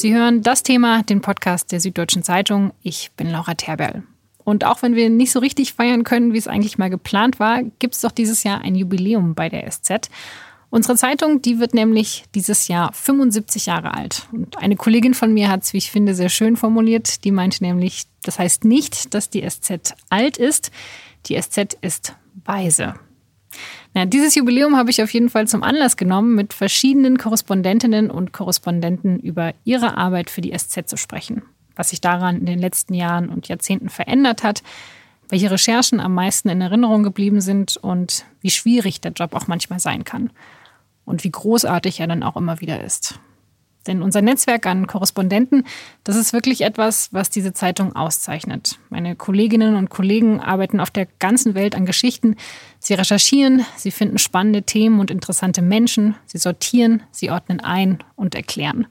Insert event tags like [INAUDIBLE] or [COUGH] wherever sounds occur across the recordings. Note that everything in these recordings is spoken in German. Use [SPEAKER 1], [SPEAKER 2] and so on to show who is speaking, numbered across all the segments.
[SPEAKER 1] Sie hören das Thema, den Podcast der Süddeutschen Zeitung. Ich bin Laura Terberl. Und auch wenn wir nicht so richtig feiern können, wie es eigentlich mal geplant war, gibt es doch dieses Jahr ein Jubiläum bei der SZ. Unsere Zeitung, die wird nämlich dieses Jahr 75 Jahre alt. Und eine Kollegin von mir hat es, wie ich finde, sehr schön formuliert. Die meinte nämlich, das heißt nicht, dass die SZ alt ist, die SZ ist weise. Na, dieses Jubiläum habe ich auf jeden Fall zum Anlass genommen, mit verschiedenen Korrespondentinnen und Korrespondenten über ihre Arbeit für die SZ zu sprechen. Was sich daran in den letzten Jahren und Jahrzehnten verändert hat, welche Recherchen am meisten in Erinnerung geblieben sind und wie schwierig der Job auch manchmal sein kann und wie großartig er dann auch immer wieder ist. Denn unser Netzwerk an Korrespondenten, das ist wirklich etwas, was diese Zeitung auszeichnet. Meine Kolleginnen und Kollegen arbeiten auf der ganzen Welt an Geschichten. Sie recherchieren, sie finden spannende Themen und interessante Menschen, sie sortieren, sie ordnen ein und erklären.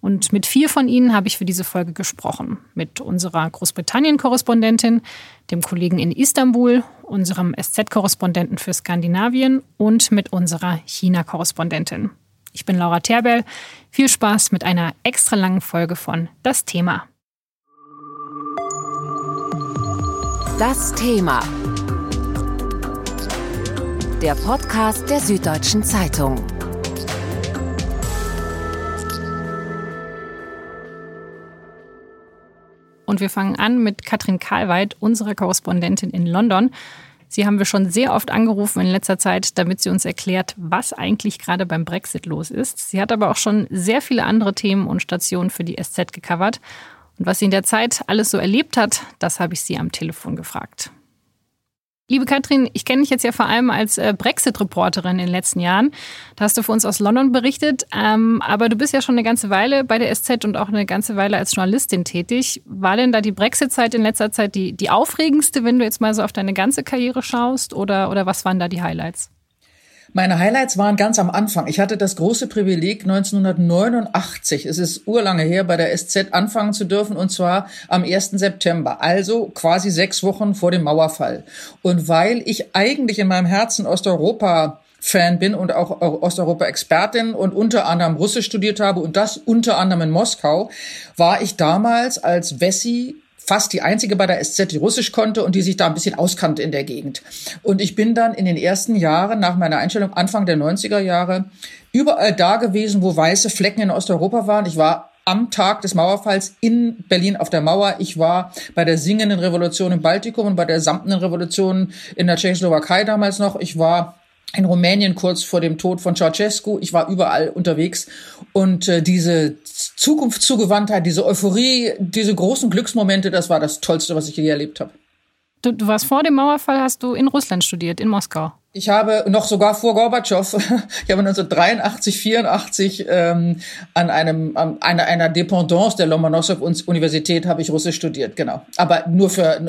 [SPEAKER 1] Und mit vier von ihnen habe ich für diese Folge gesprochen. Mit unserer Großbritannien-Korrespondentin, dem Kollegen in Istanbul, unserem SZ-Korrespondenten für Skandinavien und mit unserer China-Korrespondentin. Ich bin Laura Terbell. Viel Spaß mit einer extra langen Folge von Das Thema.
[SPEAKER 2] Das Thema. Der Podcast der Süddeutschen Zeitung.
[SPEAKER 1] Und wir fangen an mit Katrin Karlweit, unserer Korrespondentin in London. Sie haben wir schon sehr oft angerufen in letzter Zeit, damit sie uns erklärt, was eigentlich gerade beim Brexit los ist. Sie hat aber auch schon sehr viele andere Themen und Stationen für die SZ gecovert. Und was sie in der Zeit alles so erlebt hat, das habe ich sie am Telefon gefragt. Liebe Katrin, ich kenne dich jetzt ja vor allem als äh, Brexit-Reporterin in den letzten Jahren. Da hast du für uns aus London berichtet. Ähm, aber du bist ja schon eine ganze Weile bei der SZ und auch eine ganze Weile als Journalistin tätig. War denn da die Brexit-Zeit in letzter Zeit die, die aufregendste, wenn du jetzt mal so auf deine ganze Karriere schaust? Oder, oder was waren da die Highlights?
[SPEAKER 3] Meine Highlights waren ganz am Anfang. Ich hatte das große Privileg, 1989, es ist urlange her, bei der SZ anfangen zu dürfen, und zwar am 1. September, also quasi sechs Wochen vor dem Mauerfall. Und weil ich eigentlich in meinem Herzen Osteuropa Fan bin und auch Osteuropa-Expertin und unter anderem Russisch studiert habe und das unter anderem in Moskau, war ich damals als Wessi fast die einzige bei der SZ, die Russisch konnte und die sich da ein bisschen auskannte in der Gegend. Und ich bin dann in den ersten Jahren nach meiner Einstellung, Anfang der 90er Jahre, überall da gewesen, wo weiße Flecken in Osteuropa waren. Ich war am Tag des Mauerfalls in Berlin auf der Mauer. Ich war bei der singenden Revolution im Baltikum und bei der samtenen Revolution in der Tschechoslowakei damals noch. Ich war in Rumänien kurz vor dem Tod von Ceausescu. Ich war überall unterwegs und äh, diese Zukunftszugewandtheit, diese Euphorie, diese großen Glücksmomente, das war das Tollste, was ich je erlebt habe.
[SPEAKER 1] Du, du warst vor dem Mauerfall, hast du in Russland studiert, in Moskau.
[SPEAKER 3] Ich habe noch sogar vor Gorbatschow, [LAUGHS] ich habe 1983, 84 ähm, an einem an einer, einer Dependance der Lomonossow-Universität habe ich Russisch studiert, genau. Aber nur für,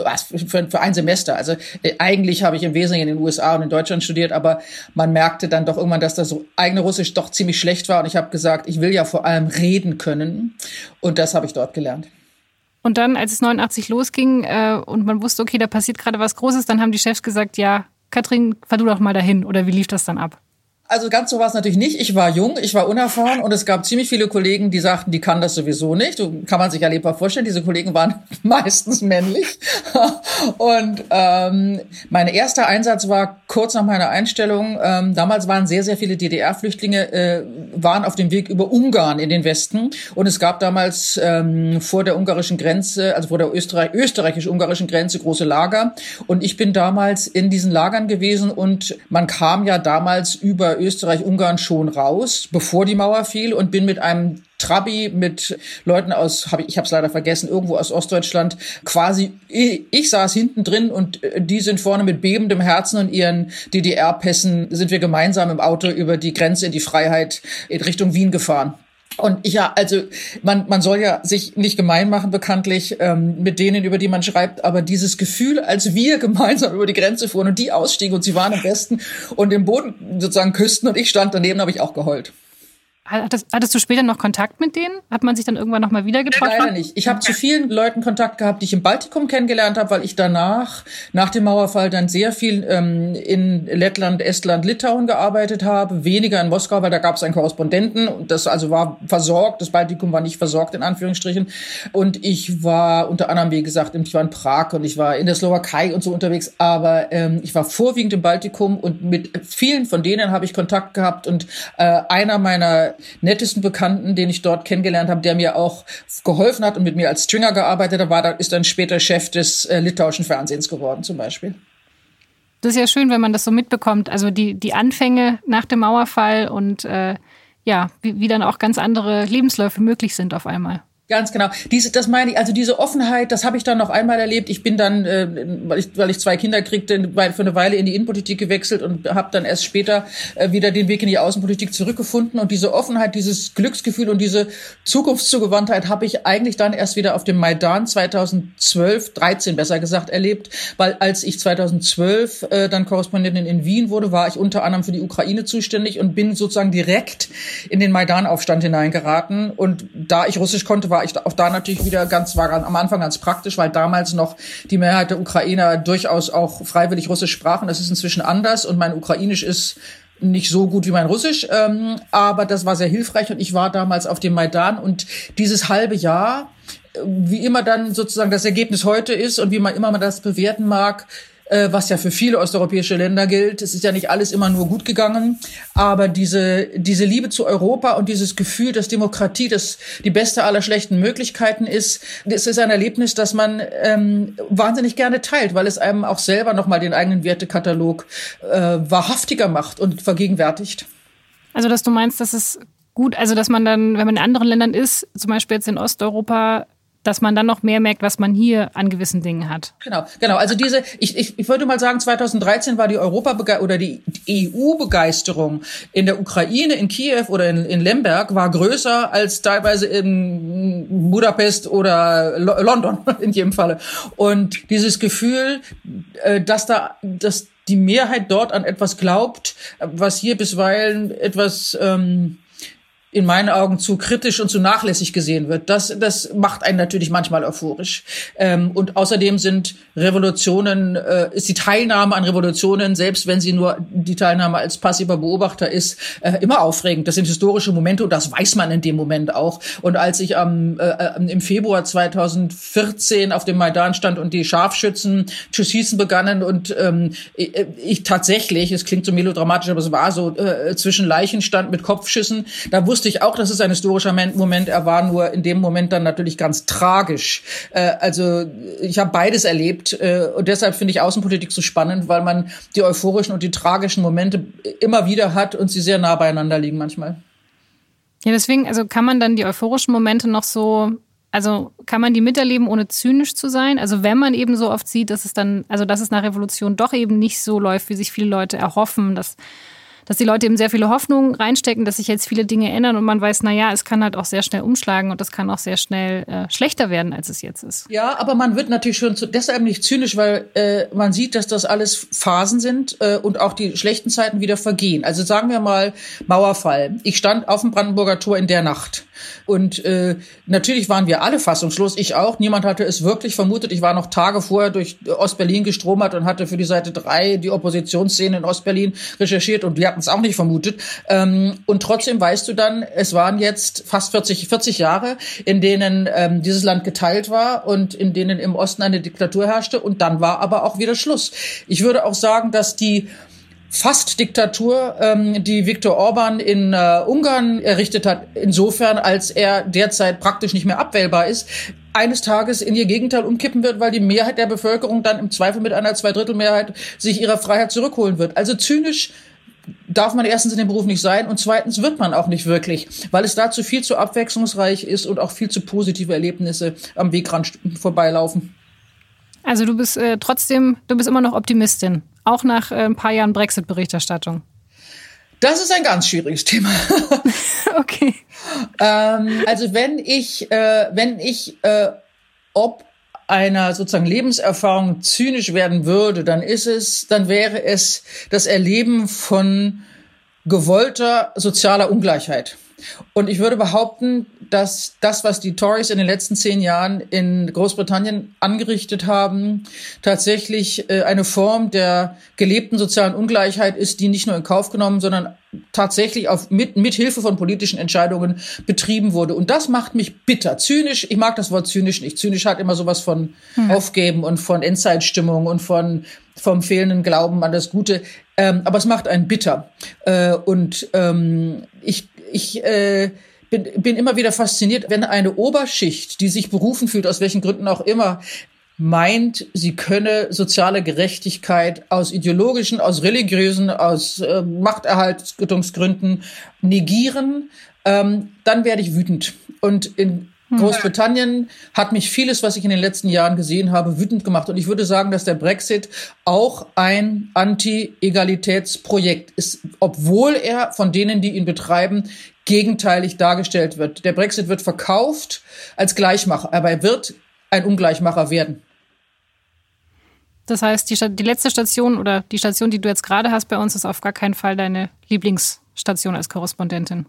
[SPEAKER 3] für, für ein Semester. Also äh, eigentlich habe ich im Wesentlichen in den USA und in Deutschland studiert, aber man merkte dann doch irgendwann, dass das eigene Russisch doch ziemlich schlecht war. Und ich habe gesagt, ich will ja vor allem reden können. Und das habe ich dort gelernt.
[SPEAKER 1] Und dann, als es 89 losging äh, und man wusste, okay, da passiert gerade was Großes, dann haben die Chefs gesagt, ja, Katrin, fahr du doch mal dahin. Oder wie lief das dann ab?
[SPEAKER 3] Also ganz so war es natürlich nicht. Ich war jung, ich war unerfahren und es gab ziemlich viele Kollegen, die sagten, die kann das sowieso nicht. Kann man sich ja lebbar vorstellen. Diese Kollegen waren [LAUGHS] meistens männlich. [LAUGHS] und ähm, mein erster Einsatz war kurz nach meiner Einstellung. Ähm, damals waren sehr, sehr viele DDR-Flüchtlinge äh, waren auf dem Weg über Ungarn in den Westen und es gab damals ähm, vor der ungarischen Grenze, also vor der Österreich österreichisch-ungarischen Grenze große Lager und ich bin damals in diesen Lagern gewesen und man kam ja damals über Österreich-Ungarn schon raus, bevor die Mauer fiel und bin mit einem Trabi mit Leuten aus, hab ich, ich habe es leider vergessen, irgendwo aus Ostdeutschland, quasi, ich, ich saß hinten drin und äh, die sind vorne mit bebendem Herzen und ihren DDR-Pässen sind wir gemeinsam im Auto über die Grenze in die Freiheit in Richtung Wien gefahren. Und ja, also man, man soll ja sich nicht gemein machen, bekanntlich, ähm, mit denen, über die man schreibt, aber dieses Gefühl, als wir [LAUGHS] gemeinsam über die Grenze fuhren und die ausstiegen und sie waren im Westen und im Boden sozusagen küssten und ich stand daneben, habe ich auch geheult.
[SPEAKER 1] Hattest, hattest, du später noch Kontakt mit denen? Hat man sich dann irgendwann noch mal wieder getroffen?
[SPEAKER 3] Leider nicht. Ich habe zu vielen Leuten Kontakt gehabt, die ich im Baltikum kennengelernt habe, weil ich danach, nach dem Mauerfall, dann sehr viel ähm, in Lettland, Estland, Litauen gearbeitet habe. Weniger in Moskau, weil da gab es einen Korrespondenten. Das also war versorgt. Das Baltikum war nicht versorgt, in Anführungsstrichen. Und ich war unter anderem, wie gesagt, ich war in Prag und ich war in der Slowakei und so unterwegs. Aber ähm, ich war vorwiegend im Baltikum und mit vielen von denen habe ich Kontakt gehabt. Und äh, einer meiner nettesten Bekannten, den ich dort kennengelernt habe, der mir auch geholfen hat und mit mir als Stringer gearbeitet hat, war, ist dann später Chef des äh, litauischen Fernsehens geworden zum Beispiel.
[SPEAKER 1] Das ist ja schön, wenn man das so mitbekommt. Also die, die Anfänge nach dem Mauerfall und äh, ja, wie, wie dann auch ganz andere Lebensläufe möglich sind auf einmal.
[SPEAKER 3] Ganz genau. Diese, das meine ich, also diese Offenheit, das habe ich dann noch einmal erlebt. Ich bin dann, äh, weil, ich, weil ich zwei Kinder kriegte, für eine Weile in die Innenpolitik gewechselt und habe dann erst später äh, wieder den Weg in die Außenpolitik zurückgefunden. Und diese Offenheit, dieses Glücksgefühl und diese Zukunftszugewandtheit habe ich eigentlich dann erst wieder auf dem Maidan 2012, 13 besser gesagt, erlebt. Weil als ich 2012 äh, dann Korrespondentin in Wien wurde, war ich unter anderem für die Ukraine zuständig und bin sozusagen direkt in den Maidan-Aufstand hineingeraten. Und da ich Russisch konnte, war ich auch da natürlich wieder ganz, war am Anfang ganz praktisch, weil damals noch die Mehrheit der Ukrainer durchaus auch freiwillig Russisch sprachen. Das ist inzwischen anders und mein Ukrainisch ist nicht so gut wie mein Russisch, ähm, aber das war sehr hilfreich und ich war damals auf dem Maidan und dieses halbe Jahr, äh, wie immer dann sozusagen das Ergebnis heute ist und wie man immer man das bewerten mag, was ja für viele osteuropäische Länder gilt. Es ist ja nicht alles immer nur gut gegangen, aber diese, diese Liebe zu Europa und dieses Gefühl, dass Demokratie das die beste aller schlechten Möglichkeiten ist, das ist ein Erlebnis, das man ähm, wahnsinnig gerne teilt, weil es einem auch selber nochmal den eigenen Wertekatalog äh, wahrhaftiger macht und vergegenwärtigt.
[SPEAKER 1] Also, dass du meinst, dass es gut, also dass man dann, wenn man in anderen Ländern ist, zum Beispiel jetzt in Osteuropa, dass man dann noch mehr merkt, was man hier an gewissen Dingen hat.
[SPEAKER 3] Genau, genau. Also diese, ich, ich, ich würde mal sagen, 2013 war die Europa oder die EU-Begeisterung in der Ukraine, in Kiew oder in, in Lemberg war größer als teilweise in Budapest oder London [LAUGHS] in jedem Falle. Und dieses Gefühl, äh, dass da, dass die Mehrheit dort an etwas glaubt, was hier bisweilen etwas ähm, in meinen Augen zu kritisch und zu nachlässig gesehen wird. Das, das macht einen natürlich manchmal euphorisch. Ähm, und außerdem sind Revolutionen, äh, ist die Teilnahme an Revolutionen, selbst wenn sie nur die Teilnahme als passiver Beobachter ist, äh, immer aufregend. Das sind historische Momente und das weiß man in dem Moment auch. Und als ich am, äh, äh im Februar 2014 auf dem Maidan stand und die Scharfschützen zu schießen begannen und ähm, ich, ich tatsächlich, es klingt so melodramatisch, aber es war so, äh, zwischen Leichen stand mit Kopfschüssen, da wusste wusste auch, das ist ein historischer Moment. Er war nur in dem Moment dann natürlich ganz tragisch. Äh, also ich habe beides erlebt äh, und deshalb finde ich Außenpolitik so spannend, weil man die euphorischen und die tragischen Momente immer wieder hat und sie sehr nah beieinander liegen manchmal.
[SPEAKER 1] Ja, deswegen, also kann man dann die euphorischen Momente noch so also kann man die miterleben, ohne zynisch zu sein? Also wenn man eben so oft sieht, dass es dann, also dass es nach Revolution doch eben nicht so läuft, wie sich viele Leute erhoffen, dass dass die Leute eben sehr viele Hoffnungen reinstecken, dass sich jetzt viele Dinge ändern und man weiß, na ja, es kann halt auch sehr schnell umschlagen und das kann auch sehr schnell äh, schlechter werden, als es jetzt ist.
[SPEAKER 3] Ja, aber man wird natürlich schon zu, deshalb nicht zynisch, weil äh, man sieht, dass das alles Phasen sind äh, und auch die schlechten Zeiten wieder vergehen. Also sagen wir mal Mauerfall. Ich stand auf dem Brandenburger Tor in der Nacht und äh, natürlich waren wir alle fassungslos, ich auch. Niemand hatte es wirklich vermutet. Ich war noch Tage vorher durch Ostberlin gestromert und hatte für die Seite drei die Oppositionsszene in Ostberlin recherchiert und wir hatten es auch nicht vermutet. Ähm, und trotzdem weißt du dann, es waren jetzt fast 40, 40 Jahre, in denen ähm, dieses Land geteilt war und in denen im Osten eine Diktatur herrschte. Und dann war aber auch wieder Schluss. Ich würde auch sagen, dass die fast Diktatur, ähm, die Viktor Orban in äh, Ungarn errichtet hat, insofern als er derzeit praktisch nicht mehr abwählbar ist, eines Tages in ihr Gegenteil umkippen wird, weil die Mehrheit der Bevölkerung dann im Zweifel mit einer Zweidrittelmehrheit sich ihrer Freiheit zurückholen wird. Also zynisch darf man erstens in dem Beruf nicht sein und zweitens wird man auch nicht wirklich, weil es dazu viel zu abwechslungsreich ist und auch viel zu positive Erlebnisse am Wegrand vorbeilaufen.
[SPEAKER 1] Also du bist äh, trotzdem, du bist immer noch Optimistin, auch nach äh, ein paar Jahren Brexit-Berichterstattung.
[SPEAKER 3] Das ist ein ganz schwieriges Thema. [LAUGHS]
[SPEAKER 1] okay.
[SPEAKER 3] Ähm, also wenn ich, äh, wenn ich äh, ob einer sozusagen Lebenserfahrung zynisch werden würde, dann ist es, dann wäre es das Erleben von gewollter sozialer Ungleichheit. Und ich würde behaupten, dass das, was die Tories in den letzten zehn Jahren in Großbritannien angerichtet haben, tatsächlich äh, eine Form der gelebten sozialen Ungleichheit ist, die nicht nur in Kauf genommen, sondern tatsächlich auf, mit, mit Hilfe von politischen Entscheidungen betrieben wurde. Und das macht mich bitter. Zynisch, ich mag das Wort zynisch nicht. Zynisch hat immer sowas von hm. Aufgeben und von Endzeitstimmung und von vom fehlenden Glauben an das Gute. Ähm, aber es macht einen bitter. Äh, und ähm, ich, ich äh, bin, bin immer wieder fasziniert, wenn eine Oberschicht, die sich berufen fühlt, aus welchen Gründen auch immer, meint, sie könne soziale Gerechtigkeit aus ideologischen, aus religiösen, aus äh, Machterhaltungsgründen negieren, ähm, dann werde ich wütend. Und in. Großbritannien hat mich vieles, was ich in den letzten Jahren gesehen habe, wütend gemacht. Und ich würde sagen, dass der Brexit auch ein Anti-Egalitätsprojekt ist, obwohl er von denen, die ihn betreiben, gegenteilig dargestellt wird. Der Brexit wird verkauft als Gleichmacher, aber er wird ein Ungleichmacher werden.
[SPEAKER 1] Das heißt, die, die letzte Station oder die Station, die du jetzt gerade hast bei uns, ist auf gar keinen Fall deine Lieblingsstation als Korrespondentin.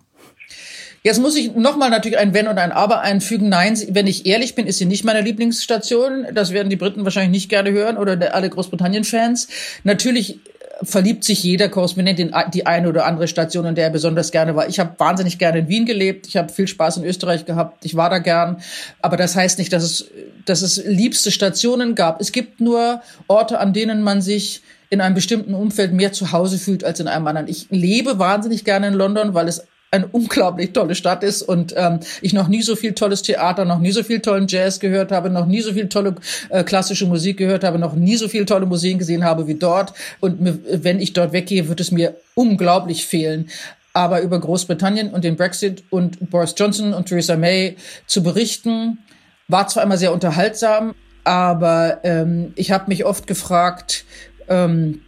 [SPEAKER 3] Jetzt muss ich nochmal natürlich ein Wenn und ein Aber einfügen. Nein, wenn ich ehrlich bin, ist sie nicht meine Lieblingsstation. Das werden die Briten wahrscheinlich nicht gerne hören oder alle Großbritannien-Fans. Natürlich verliebt sich jeder Korrespondent in die eine oder andere Station, in der er besonders gerne war. Ich habe wahnsinnig gerne in Wien gelebt. Ich habe viel Spaß in Österreich gehabt. Ich war da gern. Aber das heißt nicht, dass es, dass es liebste Stationen gab. Es gibt nur Orte, an denen man sich in einem bestimmten Umfeld mehr zu Hause fühlt als in einem anderen. Ich lebe wahnsinnig gerne in London, weil es eine unglaublich tolle Stadt ist und ähm, ich noch nie so viel tolles Theater, noch nie so viel tollen Jazz gehört habe, noch nie so viel tolle äh, klassische Musik gehört habe, noch nie so viel tolle Museen gesehen habe wie dort. Und wenn ich dort weggehe, wird es mir unglaublich fehlen. Aber über Großbritannien und den Brexit und Boris Johnson und Theresa May zu berichten, war zwar immer sehr unterhaltsam, aber ähm, ich habe mich oft gefragt, ähm,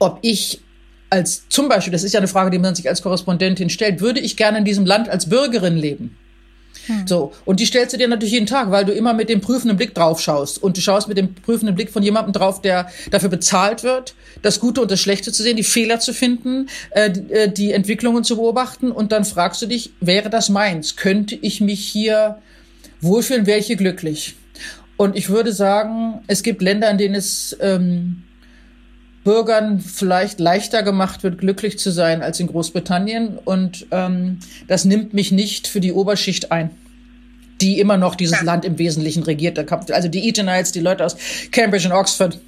[SPEAKER 3] ob ich als zum Beispiel, das ist ja eine Frage, die man sich als Korrespondentin stellt, würde ich gerne in diesem Land als Bürgerin leben? Hm. So. Und die stellst du dir natürlich jeden Tag, weil du immer mit dem prüfenden Blick drauf schaust. Und du schaust mit dem prüfenden Blick von jemandem drauf, der dafür bezahlt wird, das Gute und das Schlechte zu sehen, die Fehler zu finden, äh, äh die Entwicklungen zu beobachten. Und dann fragst du dich, wäre das meins? Könnte ich mich hier wohlfühlen? Wäre ich hier glücklich? Und ich würde sagen, es gibt Länder, in denen es ähm, Bürgern vielleicht leichter gemacht wird, glücklich zu sein als in Großbritannien. Und ähm, das nimmt mich nicht für die Oberschicht ein die immer noch dieses ja. Land im Wesentlichen regiert. Also die Eatonites, die Leute aus Cambridge und Oxford,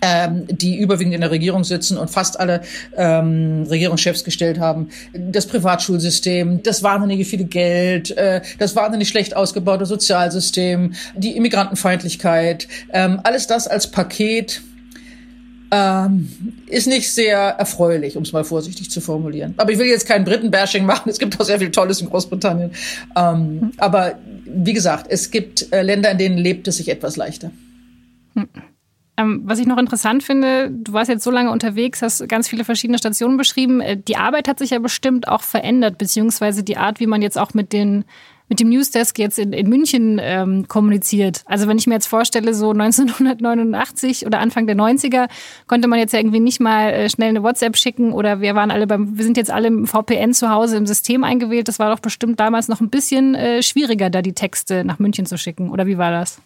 [SPEAKER 3] ähm, die überwiegend in der Regierung sitzen und fast alle ähm, Regierungschefs gestellt haben. Das Privatschulsystem, das wahnsinnige viele Geld, äh, das wahnsinnig schlecht ausgebaute Sozialsystem, die Immigrantenfeindlichkeit, ähm, alles das als Paket ähm, ist nicht sehr erfreulich, um es mal vorsichtig zu formulieren. Aber ich will jetzt kein Briten-Bashing machen. Es gibt auch sehr viel Tolles in Großbritannien. Ähm, hm. Aber wie gesagt, es gibt äh, Länder, in denen lebt es sich etwas leichter.
[SPEAKER 1] Hm. Ähm, was ich noch interessant finde, du warst jetzt so lange unterwegs, hast ganz viele verschiedene Stationen beschrieben. Äh, die Arbeit hat sich ja bestimmt auch verändert, beziehungsweise die Art, wie man jetzt auch mit den mit dem Newsdesk jetzt in, in München ähm, kommuniziert. Also wenn ich mir jetzt vorstelle, so 1989 oder Anfang der 90er konnte man jetzt irgendwie nicht mal äh, schnell eine WhatsApp schicken oder wir waren alle beim, wir sind jetzt alle im VPN zu Hause im System eingewählt. Das war doch bestimmt damals noch ein bisschen äh, schwieriger, da die Texte nach München zu schicken. Oder wie war das?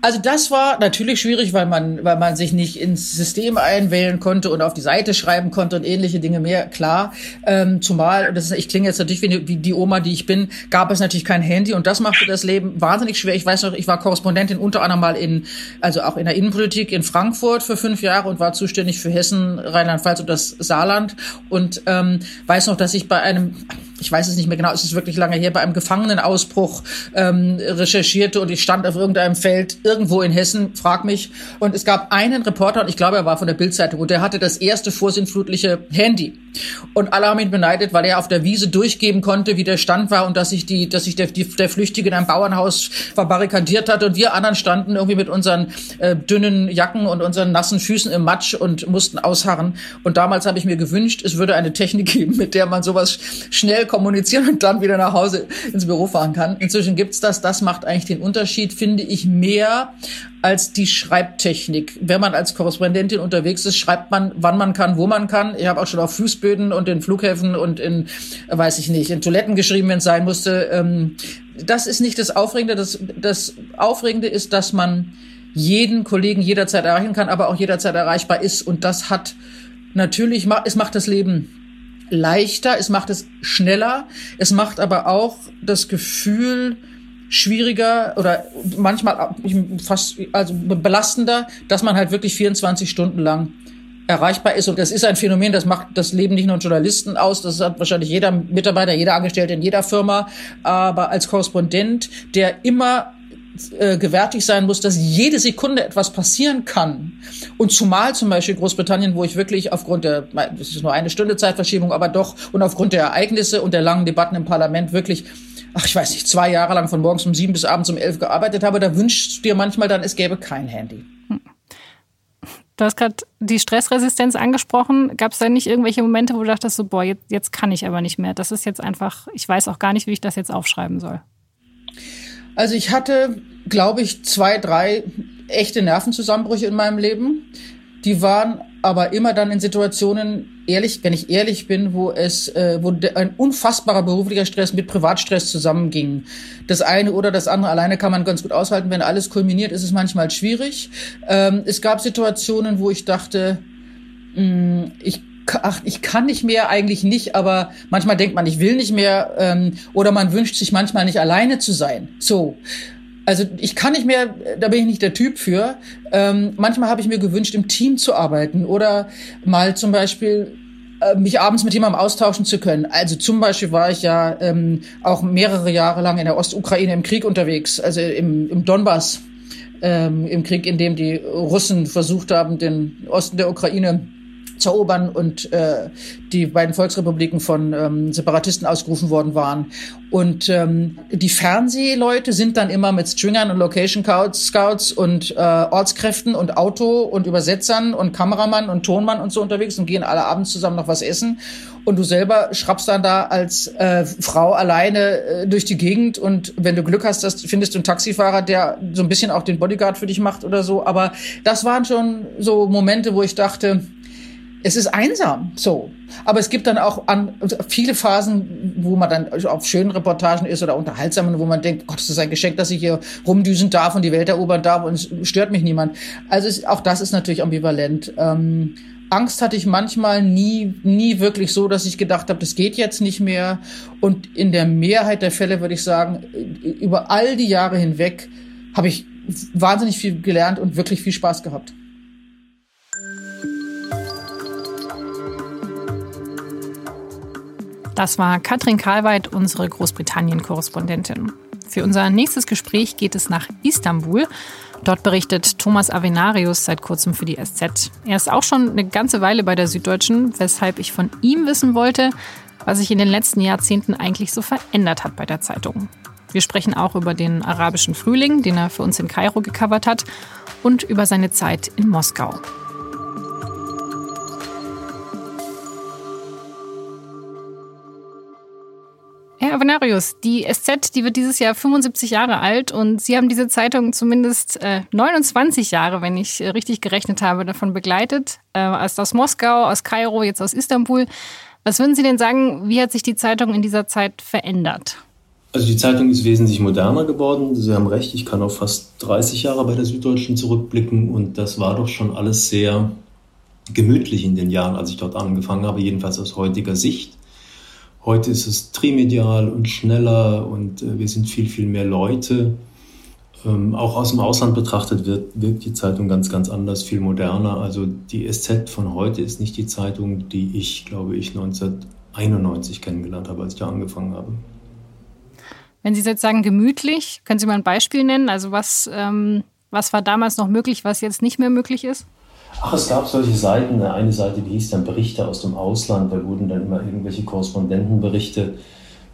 [SPEAKER 3] Also das war natürlich schwierig, weil man, weil man sich nicht ins System einwählen konnte und auf die Seite schreiben konnte und ähnliche Dinge mehr. Klar, ähm, zumal, das ist, ich klinge jetzt natürlich wie die Oma, die ich bin, gab es natürlich kein Handy und das machte das Leben wahnsinnig schwer. Ich weiß noch, ich war Korrespondentin unter anderem mal in, also auch in der Innenpolitik in Frankfurt für fünf Jahre und war zuständig für Hessen, Rheinland-Pfalz und das Saarland und ähm, weiß noch, dass ich bei einem ich weiß es nicht mehr genau, es ist wirklich lange her, bei einem Gefangenenausbruch ähm, recherchierte und ich stand auf irgendeinem Feld irgendwo in Hessen, frag mich. Und es gab einen Reporter, und ich glaube, er war von der Bildzeitung, und der hatte das erste vorsinnflutliche Handy. Und alle haben ihn beneidet, weil er auf der Wiese durchgeben konnte, wie der Stand war und dass sich die, dass sich der, die, der Flüchtige in einem Bauernhaus verbarrikadiert hat und wir anderen standen irgendwie mit unseren äh, dünnen Jacken und unseren nassen Füßen im Matsch und mussten ausharren. Und damals habe ich mir gewünscht, es würde eine Technik geben, mit der man sowas schnell kommunizieren und dann wieder nach Hause ins Büro fahren kann. Inzwischen gibt's das. Das macht eigentlich den Unterschied, finde ich, mehr als die Schreibtechnik. Wenn man als Korrespondentin unterwegs ist, schreibt man, wann man kann, wo man kann. Ich habe auch schon auf Fußböden und in Flughäfen und in, weiß ich nicht, in Toiletten geschrieben, wenn es sein musste. Ähm, das ist nicht das Aufregende. Das, das Aufregende ist, dass man jeden Kollegen jederzeit erreichen kann, aber auch jederzeit erreichbar ist. Und das hat natürlich, es macht das Leben leichter, es macht es schneller, es macht aber auch das Gefühl schwieriger oder manchmal fast also belastender, dass man halt wirklich 24 Stunden lang erreichbar ist. Und das ist ein Phänomen, das macht das Leben nicht nur Journalisten aus, das hat wahrscheinlich jeder Mitarbeiter, jeder Angestellte in jeder Firma, aber als Korrespondent, der immer äh, gewärtig sein muss, dass jede Sekunde etwas passieren kann. Und zumal zum Beispiel Großbritannien, wo ich wirklich aufgrund der, das ist nur eine Stunde Zeitverschiebung, aber doch, und aufgrund der Ereignisse und der langen Debatten im Parlament wirklich ach, ich weiß nicht, zwei Jahre lang von morgens um sieben bis abends um elf gearbeitet habe, da wünschst du dir manchmal dann, es gäbe kein Handy.
[SPEAKER 1] Du hast gerade die Stressresistenz angesprochen. Gab es da nicht irgendwelche Momente, wo du dachtest, so, boah, jetzt, jetzt kann ich aber nicht mehr. Das ist jetzt einfach, ich weiß auch gar nicht, wie ich das jetzt aufschreiben soll.
[SPEAKER 3] Also ich hatte, glaube ich, zwei, drei echte Nervenzusammenbrüche in meinem Leben. Die waren aber immer dann in Situationen, ehrlich, wenn ich ehrlich bin, wo es, äh, wo ein unfassbarer beruflicher Stress mit Privatstress zusammenging. Das eine oder das andere alleine kann man ganz gut aushalten. Wenn alles kulminiert, ist es manchmal schwierig. Ähm, es gab Situationen, wo ich dachte, mh, mm, ich ach, ich kann nicht mehr, eigentlich nicht, aber manchmal denkt man, ich will nicht mehr, ähm, oder man wünscht sich manchmal nicht alleine zu sein. So. Also ich kann nicht mehr, da bin ich nicht der Typ für. Ähm, manchmal habe ich mir gewünscht, im Team zu arbeiten oder mal zum Beispiel äh, mich abends mit jemandem austauschen zu können. Also zum Beispiel war ich ja ähm, auch mehrere Jahre lang in der Ostukraine im Krieg unterwegs, also im, im Donbass, ähm, im Krieg, in dem die Russen versucht haben, den Osten der Ukraine zu erobern und äh, die beiden Volksrepubliken von ähm, Separatisten ausgerufen worden waren. Und ähm, die Fernsehleute sind dann immer mit Stringern und Location Scouts und äh, Ortskräften und Auto und Übersetzern und Kameramann und Tonmann und so unterwegs und gehen alle abends zusammen noch was essen. Und du selber schraubst dann da als äh, Frau alleine äh, durch die Gegend und wenn du Glück hast, das findest du einen Taxifahrer, der so ein bisschen auch den Bodyguard für dich macht oder so. Aber das waren schon so Momente, wo ich dachte, es ist einsam, so. Aber es gibt dann auch an, viele Phasen, wo man dann auf schönen Reportagen ist oder unterhaltsamen, wo man denkt, Gott, das ist ein Geschenk, dass ich hier rumdüsen darf und die Welt erobern darf und es stört mich niemand. Also es, auch das ist natürlich ambivalent. Ähm, Angst hatte ich manchmal nie, nie wirklich so, dass ich gedacht habe, das geht jetzt nicht mehr. Und in der Mehrheit der Fälle würde ich sagen, über all die Jahre hinweg habe ich wahnsinnig viel gelernt und wirklich viel Spaß gehabt.
[SPEAKER 1] Das war Katrin Karlweit, unsere Großbritannien-Korrespondentin. Für unser nächstes Gespräch geht es nach Istanbul. Dort berichtet Thomas Avenarius seit kurzem für die SZ. Er ist auch schon eine ganze Weile bei der Süddeutschen, weshalb ich von ihm wissen wollte, was sich in den letzten Jahrzehnten eigentlich so verändert hat bei der Zeitung. Wir sprechen auch über den arabischen Frühling, den er für uns in Kairo gecovert hat, und über seine Zeit in Moskau. Herr Avenarius, die SZ, die wird dieses Jahr 75 Jahre alt und Sie haben diese Zeitung zumindest äh, 29 Jahre, wenn ich äh, richtig gerechnet habe, davon begleitet. Äh, erst aus Moskau, aus Kairo, jetzt aus Istanbul. Was würden Sie denn sagen, wie hat sich die Zeitung in dieser Zeit verändert?
[SPEAKER 4] Also die Zeitung ist wesentlich moderner geworden. Sie haben recht, ich kann auf fast 30 Jahre bei der Süddeutschen zurückblicken und das war doch schon alles sehr gemütlich in den Jahren, als ich dort angefangen habe, jedenfalls aus heutiger Sicht. Heute ist es trimedial und schneller und äh, wir sind viel, viel mehr Leute. Ähm, auch aus dem Ausland betrachtet wird, wirkt die Zeitung ganz, ganz anders, viel moderner. Also die SZ von heute ist nicht die Zeitung, die ich, glaube ich, 1991 kennengelernt habe, als ich da angefangen habe.
[SPEAKER 1] Wenn Sie jetzt sagen gemütlich, können Sie mal ein Beispiel nennen? Also was, ähm, was war damals noch möglich, was jetzt nicht mehr möglich ist?
[SPEAKER 4] Ach, es gab solche Seiten. Eine Seite, die hieß dann Berichte aus dem Ausland. Da wurden dann immer irgendwelche Korrespondentenberichte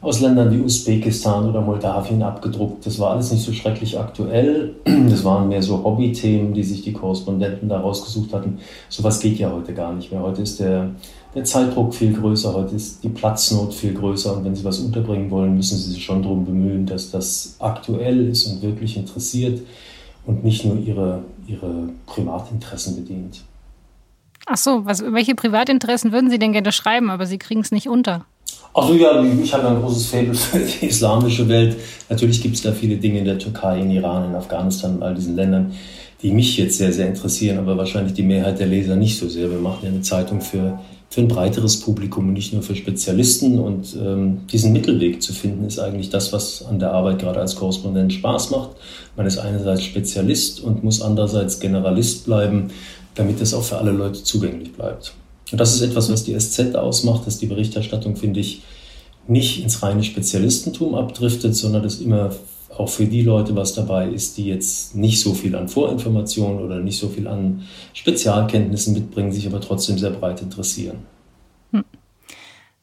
[SPEAKER 4] aus Ländern wie Usbekistan oder Moldawien abgedruckt. Das war alles nicht so schrecklich aktuell. [CLEARS THROAT] Das waren mehr so Hobbythemen, die sich die Korrespondenten da rausgesucht hatten. Sowas geht ja heute gar nicht mehr. Heute ist der, der Zeitdruck viel größer, heute ist die Platznot viel größer und wenn Sie was unterbringen wollen, müssen Sie sich schon darum bemühen, dass das aktuell ist und wirklich interessiert und nicht nur Ihre, Ihre Privatinteressen bedient.
[SPEAKER 1] Ach so, was, welche Privatinteressen würden Sie denn gerne schreiben, aber Sie kriegen es nicht unter?
[SPEAKER 4] Ach so, ja, ich habe ein großes Faible [LAUGHS] für die islamische Welt. Natürlich gibt es da viele Dinge in der Türkei, in Iran, in Afghanistan und all diesen Ländern, die mich jetzt sehr, sehr interessieren, aber wahrscheinlich die Mehrheit der Leser nicht so sehr. Wir machen ja eine Zeitung für für ein breiteres Publikum und nicht nur für Spezialisten. Und ähm, diesen Mittelweg zu finden, ist eigentlich das, was an der Arbeit gerade als Korrespondent Spaß macht. Man ist einerseits Spezialist und muss andererseits Generalist bleiben, damit es auch für alle Leute zugänglich bleibt. Und das ist etwas, was die SZ ausmacht, dass die Berichterstattung, finde ich, nicht ins reine Spezialistentum abdriftet, sondern dass immer auch für die Leute was dabei ist, die jetzt nicht so viel an Vorinformationen oder nicht so viel an Spezialkenntnissen mitbringen, sich aber trotzdem sehr breit interessieren. Hm.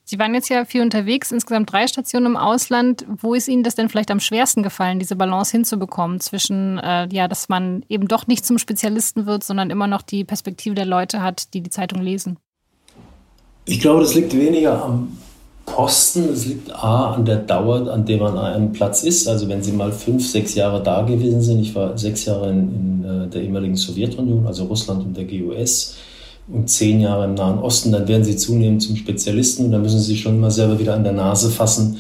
[SPEAKER 1] Sie waren jetzt ja viel unterwegs, insgesamt drei Stationen im Ausland. Wo ist Ihnen das denn vielleicht am schwersten gefallen, diese Balance hinzubekommen zwischen, äh, ja, dass man eben doch nicht zum Spezialisten wird, sondern immer noch die Perspektive der Leute hat, die die Zeitung lesen?
[SPEAKER 4] Ich glaube, das liegt weniger am Posten. Es liegt A an der Dauer, an der man an einem Platz ist. Also wenn Sie mal fünf, sechs Jahre da gewesen sind, ich war sechs Jahre in, in äh, der ehemaligen Sowjetunion, also Russland und der GUS und zehn Jahre im Nahen Osten, dann werden Sie zunehmend zum Spezialisten und dann müssen Sie schon mal selber wieder an der Nase fassen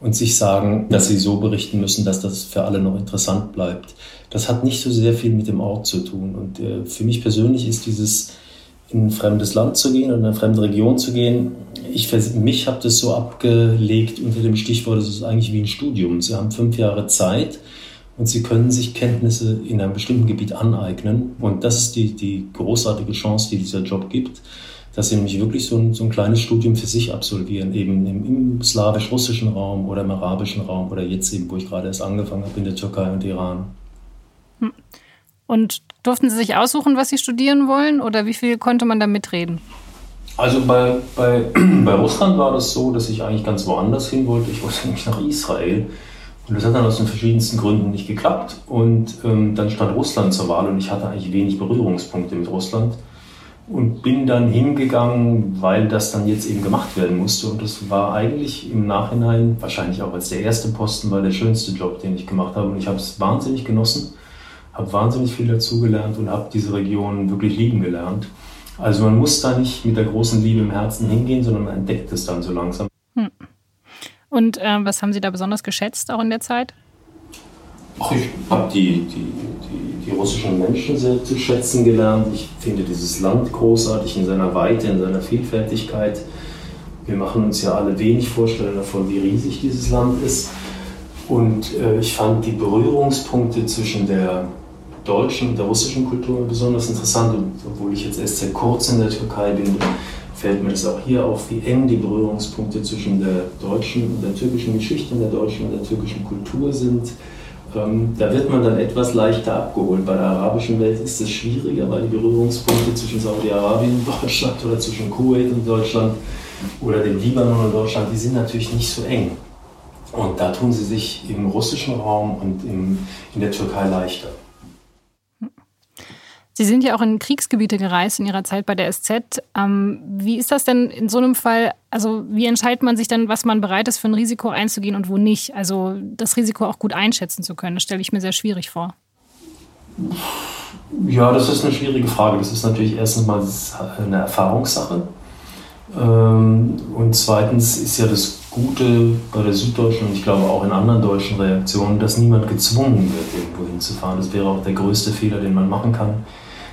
[SPEAKER 4] und sich sagen, dass Sie so berichten müssen, dass das für alle noch interessant bleibt. Das hat nicht so sehr viel mit dem Ort zu tun. Und äh, für mich persönlich ist dieses in ein fremdes Land zu gehen oder in eine fremde Region zu gehen. Ich mich habe das so abgelegt unter dem Stichwort, es ist eigentlich wie ein Studium. Sie haben fünf Jahre Zeit und Sie können sich Kenntnisse in einem bestimmten Gebiet aneignen. Und das ist die, die großartige Chance, die dieser Job gibt, dass Sie nämlich wirklich so ein, so ein kleines Studium für sich absolvieren, eben im, im slawisch-russischen Raum oder im arabischen Raum oder jetzt eben, wo ich gerade erst angefangen habe, in der Türkei und Iran.
[SPEAKER 1] Hm. Und durften Sie sich aussuchen, was Sie studieren wollen oder wie viel konnte man da mitreden?
[SPEAKER 4] Also bei, bei, [CLEARS THROAT] bei Russland war das so, dass ich eigentlich ganz woanders hin wollte. Ich wollte nämlich nach Israel. Und das hat dann aus den verschiedensten Gründen nicht geklappt. Und ähm, dann stand Russland zur Wahl und ich hatte eigentlich wenig Berührungspunkte mit Russland. Und bin dann hingegangen, weil das dann jetzt eben gemacht werden musste. Und das war eigentlich im Nachhinein, wahrscheinlich auch als der erste Posten, war der schönste Job, den ich gemacht habe. Und ich habe es wahnsinnig genossen habe wahnsinnig viel dazugelernt und habe diese Region wirklich lieben gelernt. Also man muss da nicht mit der großen Liebe im Herzen hingehen, sondern man entdeckt es dann so langsam. Hm.
[SPEAKER 1] Und äh, was haben Sie da besonders geschätzt, auch in der Zeit?
[SPEAKER 4] Ach, ich habe die, die, die, die, russischen Menschen sehr zu schätzen gelernt. Ich finde dieses Land großartig in seiner Weite, in seiner Vielfältigkeit. Wir machen uns ja alle wenig Vorstellungen davon, wie riesig dieses Land ist. Und äh, ich fand die Berührungspunkte zwischen der deutschen der russischen Kultur besonders interessant. Und obwohl ich jetzt erst sehr kurz in der Türkei bin, fällt mir das auch hier auf, wie eng die Berührungspunkte zwischen der deutschen und der türkischen Geschichte und der deutschen und der türkischen Kultur sind. Ähm, da wird man dann etwas leichter abgeholt. Bei der arabischen Welt ist es schwieriger, weil die Berührungspunkte zwischen Saudi-Arabien und Deutschland oder zwischen Kuwait und Deutschland oder dem Libanon und Deutschland, die sind natürlich nicht so eng. Und da tun sie sich im russischen Raum und im, in der Türkei leichter.
[SPEAKER 1] Sie sind ja auch in Kriegsgebiete gereist in Ihrer Zeit bei der SZ. Ähm, wie ist das denn in so einem Fall? Also wie entscheidet man sich dann, was man bereit ist, für ein Risiko einzugehen und wo nicht? Also das Risiko auch gut einschätzen zu können, das stelle ich mir sehr schwierig vor.
[SPEAKER 4] Ja, das ist eine schwierige Frage. Das ist natürlich erstens mal eine Erfahrungssache. Ähm, und zweitens ist ja das Gute bei der Süddeutschen und ich glaube auch in anderen deutschen Reaktionen, dass niemand gezwungen wird, irgendwo hinzufahren. Das wäre auch der größte Fehler, den man machen kann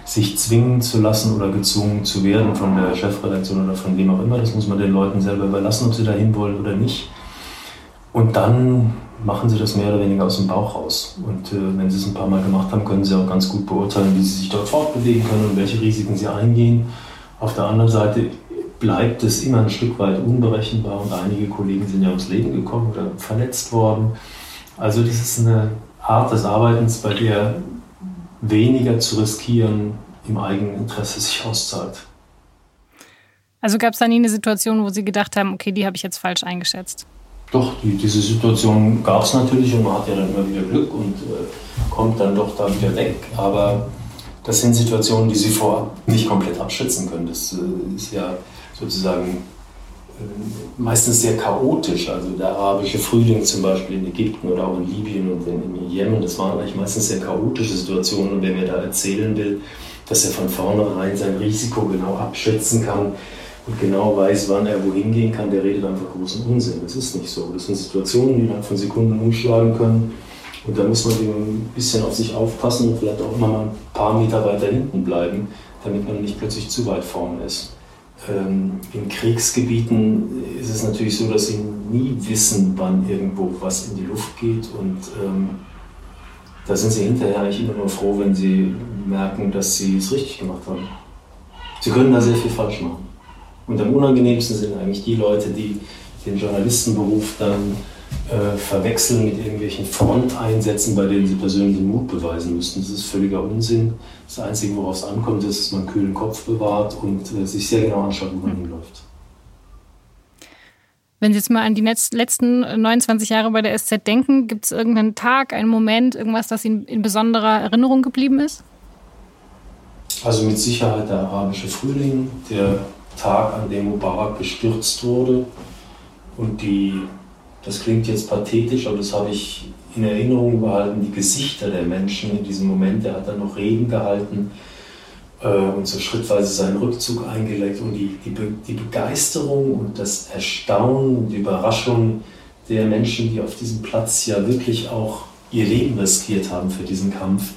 [SPEAKER 4] sich zwingen zu lassen oder gezwungen zu werden von der Chefredaktion oder von wem auch immer. Das muss man den Leuten selber überlassen, ob sie dahin wollen oder nicht. Und dann machen sie das mehr oder weniger aus dem Bauch raus. Und äh, wenn sie es ein paar Mal gemacht haben, können sie auch ganz gut beurteilen, wie sie sich dort fortbewegen können und welche Risiken sie eingehen. Auf der anderen Seite bleibt es immer ein Stück weit unberechenbar und einige Kollegen sind ja ums Leben gekommen oder verletzt worden. Also das ist eine Art des Arbeitens, bei der weniger zu riskieren im eigenen Interesse sich auszahlt.
[SPEAKER 1] Also gab es da nie eine Situation, wo Sie gedacht haben, okay, die habe ich jetzt falsch eingeschätzt?
[SPEAKER 4] Doch, die, diese Situation gab es natürlich und man hat ja dann immer wieder Glück und äh, kommt dann doch da wieder weg. Aber das sind Situationen, die Sie vorab nicht komplett abschätzen können. Das äh, ist ja sozusagen meistens sehr chaotisch. Also der arabische Frühling zum Beispiel in Ägypten oder auch in Libyen und in, Jemen, das waren eigentlich meistens sehr chaotische Situationen. Und wer mir da erzählen will, dass er von vornherein sein Risiko genau abschätzen kann und genau weiß, wann er wohin gehen kann, der redet einfach großen Unsinn. Das ist nicht so. Das sind Situationen, die innerhalb von Sekunden umschlagen können. Und da muss man ein bisschen auf sich aufpassen und vielleicht auch immer mal ein paar Meter weiter hinten bleiben, damit man nicht plötzlich zu weit vorne ist. Ähm, in Kriegsgebieten ist es natürlich so, dass sie nie wissen, wann irgendwo was in die Luft geht. Und ähm, da sind sie hinterher eigentlich immer nur froh, wenn sie merken, dass sie es richtig gemacht haben. Sie können da sehr viel falsch machen. Und am unangenehmsten sind eigentlich die Leute, die den Journalistenberuf dann äh, verwechseln mit irgendwelchen Fronteinsätzen, bei denen sie persönlichen Mut beweisen müssen. Das ist völliger Unsinn. Das Einzige, worauf es ankommt, ist, dass man einen kühlen Kopf bewahrt und äh, sich sehr genau anschaut, wo man hinläuft.
[SPEAKER 1] Wenn Sie jetzt mal an die letzten 29 Jahre bei der SZ denken, gibt es irgendeinen Tag, einen Moment, irgendwas, das Ihnen in besonderer Erinnerung geblieben ist?
[SPEAKER 4] Also mit Sicherheit der arabische Frühling, der Tag, an dem Mubarak gestürzt wurde und die das klingt jetzt pathetisch, aber das habe ich in Erinnerung behalten, die Gesichter der Menschen in diesem Moment. Er hat dann noch Reden gehalten äh, und so schrittweise seinen Rückzug eingelegt und die, die, Be die Begeisterung und das Erstaunen und die Überraschung der Menschen, die auf diesem Platz ja wirklich auch ihr Leben riskiert haben für diesen Kampf.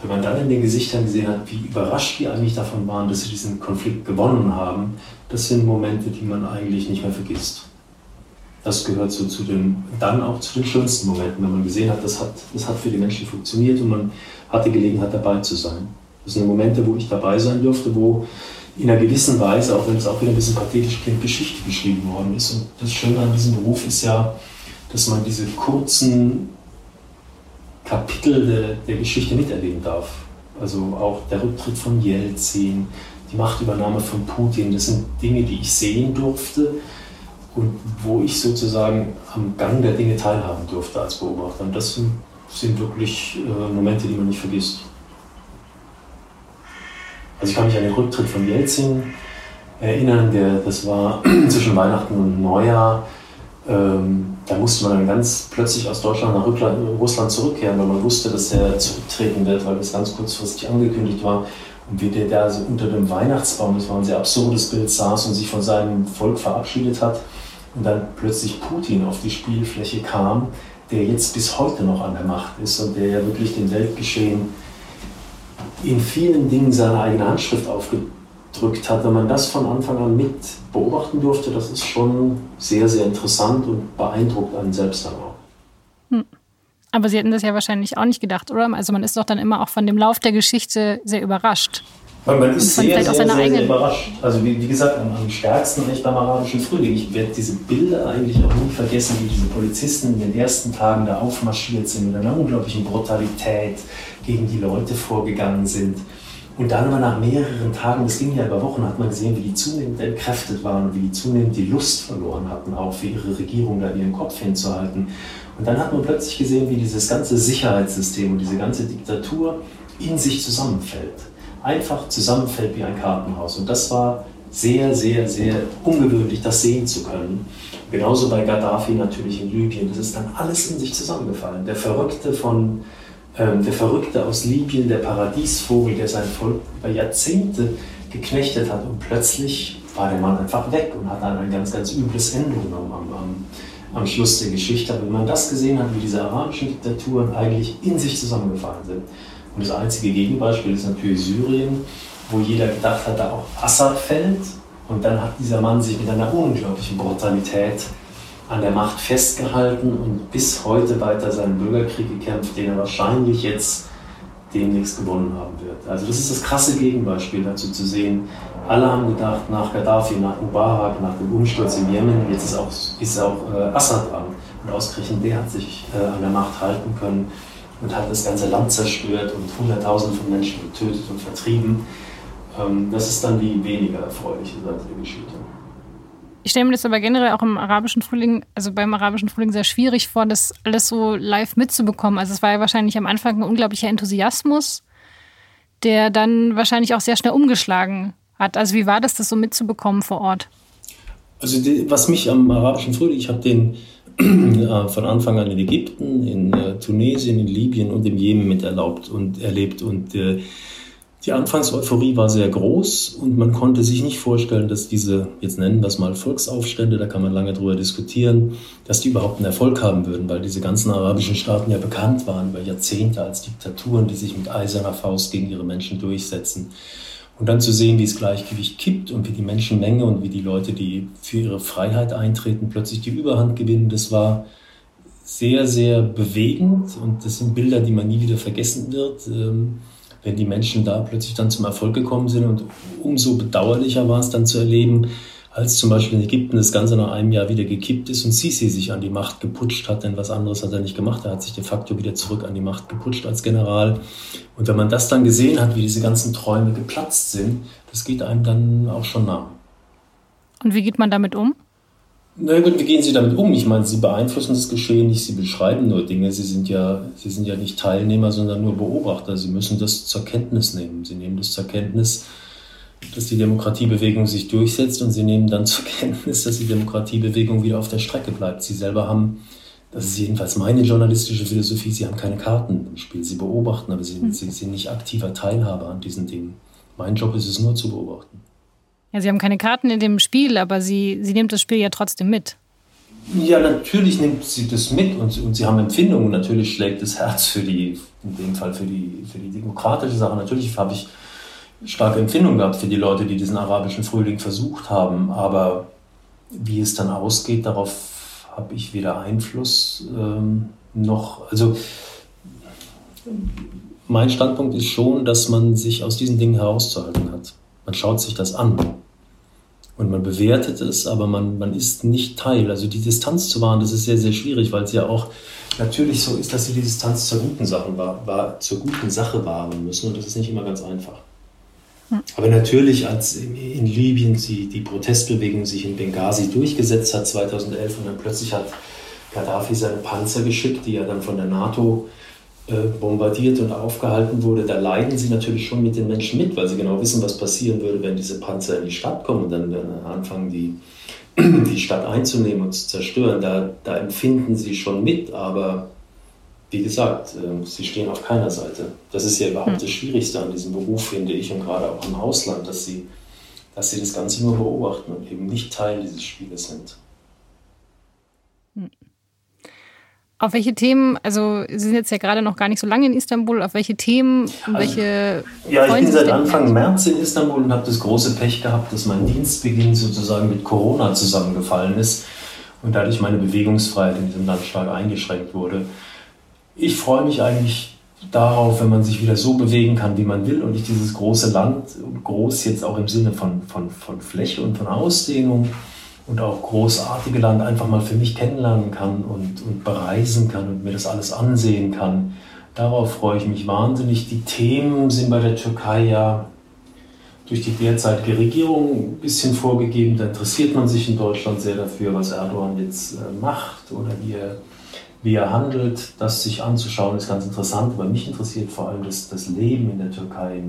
[SPEAKER 4] Wenn man dann in den Gesichtern gesehen hat, wie überrascht die eigentlich davon waren, dass sie diesen Konflikt gewonnen haben, das sind Momente, die man eigentlich nicht mehr vergisst das gehört so zu den, dann auch zu den schönsten Momenten, wenn man gesehen hat, das hat, das hat für die Menschen funktioniert und man hatte Gelegenheit dabei zu sein. Das sind Momente, wo ich dabei sein durfte, wo in einer gewissen Weise, auch wenn es auch wieder ein bisschen pathetisch klingt, Geschichte geschrieben worden ist. Und das Schöne an diesem Beruf ist ja, dass man diese kurzen Kapitel der, der Geschichte miterleben darf. Also auch der Rücktritt von Jelzin, die Machtübernahme von Putin, das sind Dinge, die ich sehen durfte und wo ich sozusagen am Gang der Dinge teilhaben durfte als Beobachter. Und das sind, sind wirklich äh, Momente, die man nicht vergisst. Also ich kann mich an den Rücktritt von Jelzin erinnern, der, das war [CLEARS THROAT] zwischen Weihnachten und Neujahr. Ähm, da musste man dann ganz plötzlich aus Deutschland nach Russland zurückkehren, weil man wusste, dass er zurücktreten wird, weil das ganz kurzfristig angekündigt war. Und wie der da so unter dem Weihnachtsbaum, das war ein sehr absurdes Bild, saß und sich von seinem Volk verabschiedet hat und dann plötzlich Putin auf die Spielfläche kam, der jetzt bis heute noch an der Macht ist und der ja wirklich dem Weltgeschehen in vielen Dingen seine eigene Handschrift aufgedrückt hat. Wenn man das von Anfang an mit beobachten durfte, das ist schon sehr, sehr interessant und beeindruckt einen selbst dann. Hm.
[SPEAKER 1] Aber Sie hätten das ja wahrscheinlich auch nicht gedacht, oder? Also man ist doch dann immer auch von dem Lauf der Geschichte sehr überrascht.
[SPEAKER 4] Weil man ist sehr, sehr, sehr, sehr, überrascht. Also wie, wie gesagt, am, am stärksten echt beim arabischen Frühling. Ich werde diese Bilder eigentlich auch nie vergessen, wie diese Polizisten in den ersten Tagen da aufmarschiert sind mit einer unglaublichen Brutalität gegen die Leute vorgegangen sind. Und dann aber nach mehreren Tagen, das ging ja über Wochen, hat man gesehen, wie die zunehmend entkräftet waren und wie die zunehmend die Lust verloren hatten, auch für ihre Regierung da ihren Kopf hinzuhalten. Und dann hat man plötzlich gesehen, wie dieses ganze Sicherheitssystem und diese ganze Diktatur in sich zusammenfällt einfach zusammenfällt wie ein Kartenhaus. Und das war sehr, sehr, sehr ungewöhnlich, das sehen zu können. Genauso bei Gaddafi natürlich in Libyen. Das ist dann alles in sich zusammengefallen. Der Verrückte von ähm, der Verrückte aus Libyen, der Paradiesvogel, der sein Volk über Jahrzehnte geknechtet hat und plötzlich war der Mann einfach weg und hat dann ein ganz, ganz übles Ende genommen am, am, am Schluss der Geschichte. Aber wenn man das gesehen hat, wie diese arabischen Diktaturen eigentlich in sich zusammengefallen sind, und das einzige Gegenbeispiel ist natürlich Syrien, wo jeder gedacht hat, da auch Assad fällt. Und dann hat dieser Mann sich mit einer unglaublichen Brutalität an der Macht festgehalten und bis heute weiter seinen Bürgerkrieg gekämpft, den er wahrscheinlich jetzt demnächst gewonnen haben wird. Also das ist das krasse Gegenbeispiel dazu zu sehen. Alle haben gedacht, nach Gaddafi, nach Mubarak, nach dem Umsturz im Jemen, jetzt ist auch, ist auch äh, Assad dran. Und ausgerechnet der hat sich äh, an der Macht halten können und hat das ganze Land zerstört und Hunderttausende von Menschen getötet und vertrieben. Ähm, das ist dann die weniger erfreuliche Seite der Geschichte.
[SPEAKER 1] Ich stelle mir das aber generell auch im arabischen Frühling, also beim arabischen Frühling sehr schwierig vor, das alles so live mitzubekommen. Also es war ja wahrscheinlich am Anfang ein unglaublicher Enthusiasmus, der dann wahrscheinlich auch sehr schnell umgeschlagen hat. Also wie war das, das so mitzubekommen vor Ort?
[SPEAKER 4] Also die, was mich am arabischen Frühling, ich habe den äh, von Anfang an in Ägypten, in äh, Tunesien, in Libyen und im Jemen miterlaubt und erlebt und äh, die Anfangseuphorie war sehr groß und man konnte sich nicht vorstellen, dass diese, jetzt nennen wir es mal Volksaufstände, da kann man lange drüber diskutieren, dass die überhaupt einen Erfolg haben würden, weil diese ganzen arabischen Staaten ja bekannt waren über Jahrzehnte als Diktaturen, die sich mit eiserner Faust gegen ihre Menschen durchsetzen. Und dann zu sehen, wie das Gleichgewicht kippt und wie die Menschenmenge und wie die Leute, die für ihre Freiheit eintreten, plötzlich die Überhand gewinnen, das war sehr, sehr bewegend und das sind Bilder, die man nie wieder vergessen wird. Ähm, wenn die Menschen da plötzlich dann zum Erfolg gekommen sind. Und umso bedauerlicher war es dann zu erleben, als zum Beispiel in Ägypten das Ganze nach einem Jahr wieder gekippt ist und Sisi sich an die Macht geputscht hat, denn was anderes hat er nicht gemacht. Er hat sich de facto wieder zurück an die Macht geputscht als General. Und wenn man das dann gesehen hat, wie diese ganzen Träume geplatzt sind, das geht einem dann auch schon nah.
[SPEAKER 1] Und wie geht man damit um?
[SPEAKER 4] Na gut, wie gehen Sie damit um? Ich meine, Sie beeinflussen das Geschehen nicht, Sie beschreiben nur Dinge. Sie sind ja, Sie sind ja nicht Teilnehmer, sondern nur Beobachter. Sie müssen das zur Kenntnis nehmen. Sie nehmen das zur Kenntnis, dass die Demokratiebewegung sich durchsetzt und Sie nehmen dann zur Kenntnis, dass die Demokratiebewegung wieder auf der Strecke bleibt. Sie selber haben, das ist jedenfalls meine journalistische Philosophie, Sie haben keine Karten im Spiel. Sie beobachten, aber Sie, mhm. Sie sind nicht aktiver Teilhaber an diesen Dingen. Mein Job ist es nur zu beobachten.
[SPEAKER 1] Ja, Sie haben keine Karten in dem Spiel, aber Sie, Sie nimmt das Spiel ja trotzdem mit.
[SPEAKER 4] Ja, natürlich nimmt sie das mit und, und sie haben Empfindungen. Natürlich schlägt das Herz für die, in dem Fall für die, für die demokratische Sache. Natürlich habe ich starke Empfindungen gehabt für die Leute, die diesen arabischen Frühling versucht haben. Aber wie es dann ausgeht, darauf habe ich weder Einfluss ähm, noch. Also mein Standpunkt ist schon, dass man sich aus diesen Dingen herauszuhalten hat. Man schaut sich das an und man bewertet es, aber man, man ist nicht Teil. Also die Distanz zu wahren, das ist sehr, sehr schwierig, weil es ja auch natürlich so ist, dass sie die Distanz zur guten Sache, war, war, zur guten Sache wahren müssen und das ist nicht immer ganz einfach. Aber natürlich, als in, Libyen die, die Protestbewegung sich in Benghazi durchgesetzt hat 2011 und dann plötzlich hat Gaddafi seine Panzer geschickt, die er dann von der NATO äh, bombardiert und aufgehalten wurde, da leiden sie natürlich schon mit den Menschen mit, weil sie genau wissen, was passieren würde, wenn diese Panzer in die Stadt kommen und dann, dann anfangen, die, [CLEARS THROAT] die Stadt einzunehmen und zu zerstören. Da, da empfinden sie schon mit, aber wie gesagt, äh, sie stehen auf keiner Seite. Das ist ja überhaupt hm. das Schwierigste an diesem Beruf, finde ich, und gerade auch im Ausland, dass sie, dass sie das Ganze nur beobachten und eben nicht Teil dieses Spieles sind.
[SPEAKER 1] Hm. Auf welche Themen, also Sie sind jetzt ja gerade noch gar nicht so lange in Istanbul, auf welche Themen, also, welche.
[SPEAKER 4] Ja, ich bin seit Anfang März in Istanbul und habe das große Pech gehabt, dass mein Dienstbeginn sozusagen mit Corona zusammengefallen ist und dadurch meine Bewegungsfreiheit in diesem Land stark eingeschränkt wurde. Ich freue mich eigentlich darauf, wenn man sich wieder so bewegen kann, wie man will und ich dieses große Land, groß jetzt auch im Sinne von, von, von Fläche und von Ausdehnung, und auch großartige Land einfach mal für mich kennenlernen kann und, und bereisen kann und mir das alles ansehen kann. Darauf freue ich mich wahnsinnig. Die Themen sind bei der Türkei ja durch die derzeitige Regierung ein bisschen vorgegeben. Da interessiert man sich in Deutschland sehr dafür, was Erdogan jetzt äh, macht oder wie er, wie er handelt. Das sich anzuschauen ist ganz interessant, aber mich interessiert vor allem das, das Leben in der Türkei,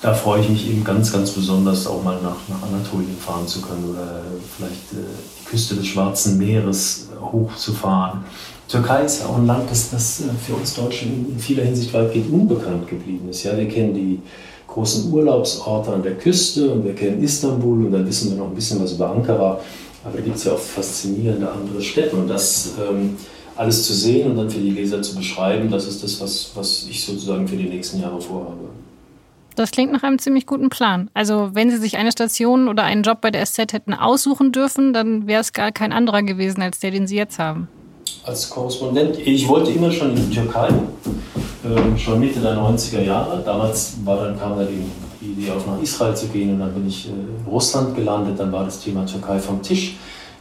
[SPEAKER 4] da freue ich mich eben ganz, ganz besonders auch mal nach, nach Anatolien fahren zu können oder vielleicht äh, die Küste des Schwarzen Meeres hochzufahren. Türkei ist ja auch ein Land, das, das äh, für uns Deutschen in vieler Hinsicht weitgehend unbekannt geblieben ist. Ja, wir kennen die großen Urlaubsorte an der Küste und wir kennen Istanbul und dann wissen wir noch ein bisschen was über Ankara. Aber da gibt es ja auch faszinierende andere Städte und das ähm, alles zu sehen und dann für die Leser zu beschreiben, das ist das, was, was ich sozusagen für die nächsten Jahre vorhabe.
[SPEAKER 1] Das klingt nach einem ziemlich guten Plan. Also wenn Sie sich eine Station oder einen Job bei der SZ hätten aussuchen dürfen, dann wäre es gar kein anderer gewesen als der, den Sie jetzt haben.
[SPEAKER 4] Als Korrespondent, ich wollte immer schon in die Türkei, äh, schon Mitte der 90er Jahre. Damals war dann, kam da die, die Idee auch nach Israel zu gehen und dann bin ich äh, in Russland gelandet, dann war das Thema Türkei vom Tisch.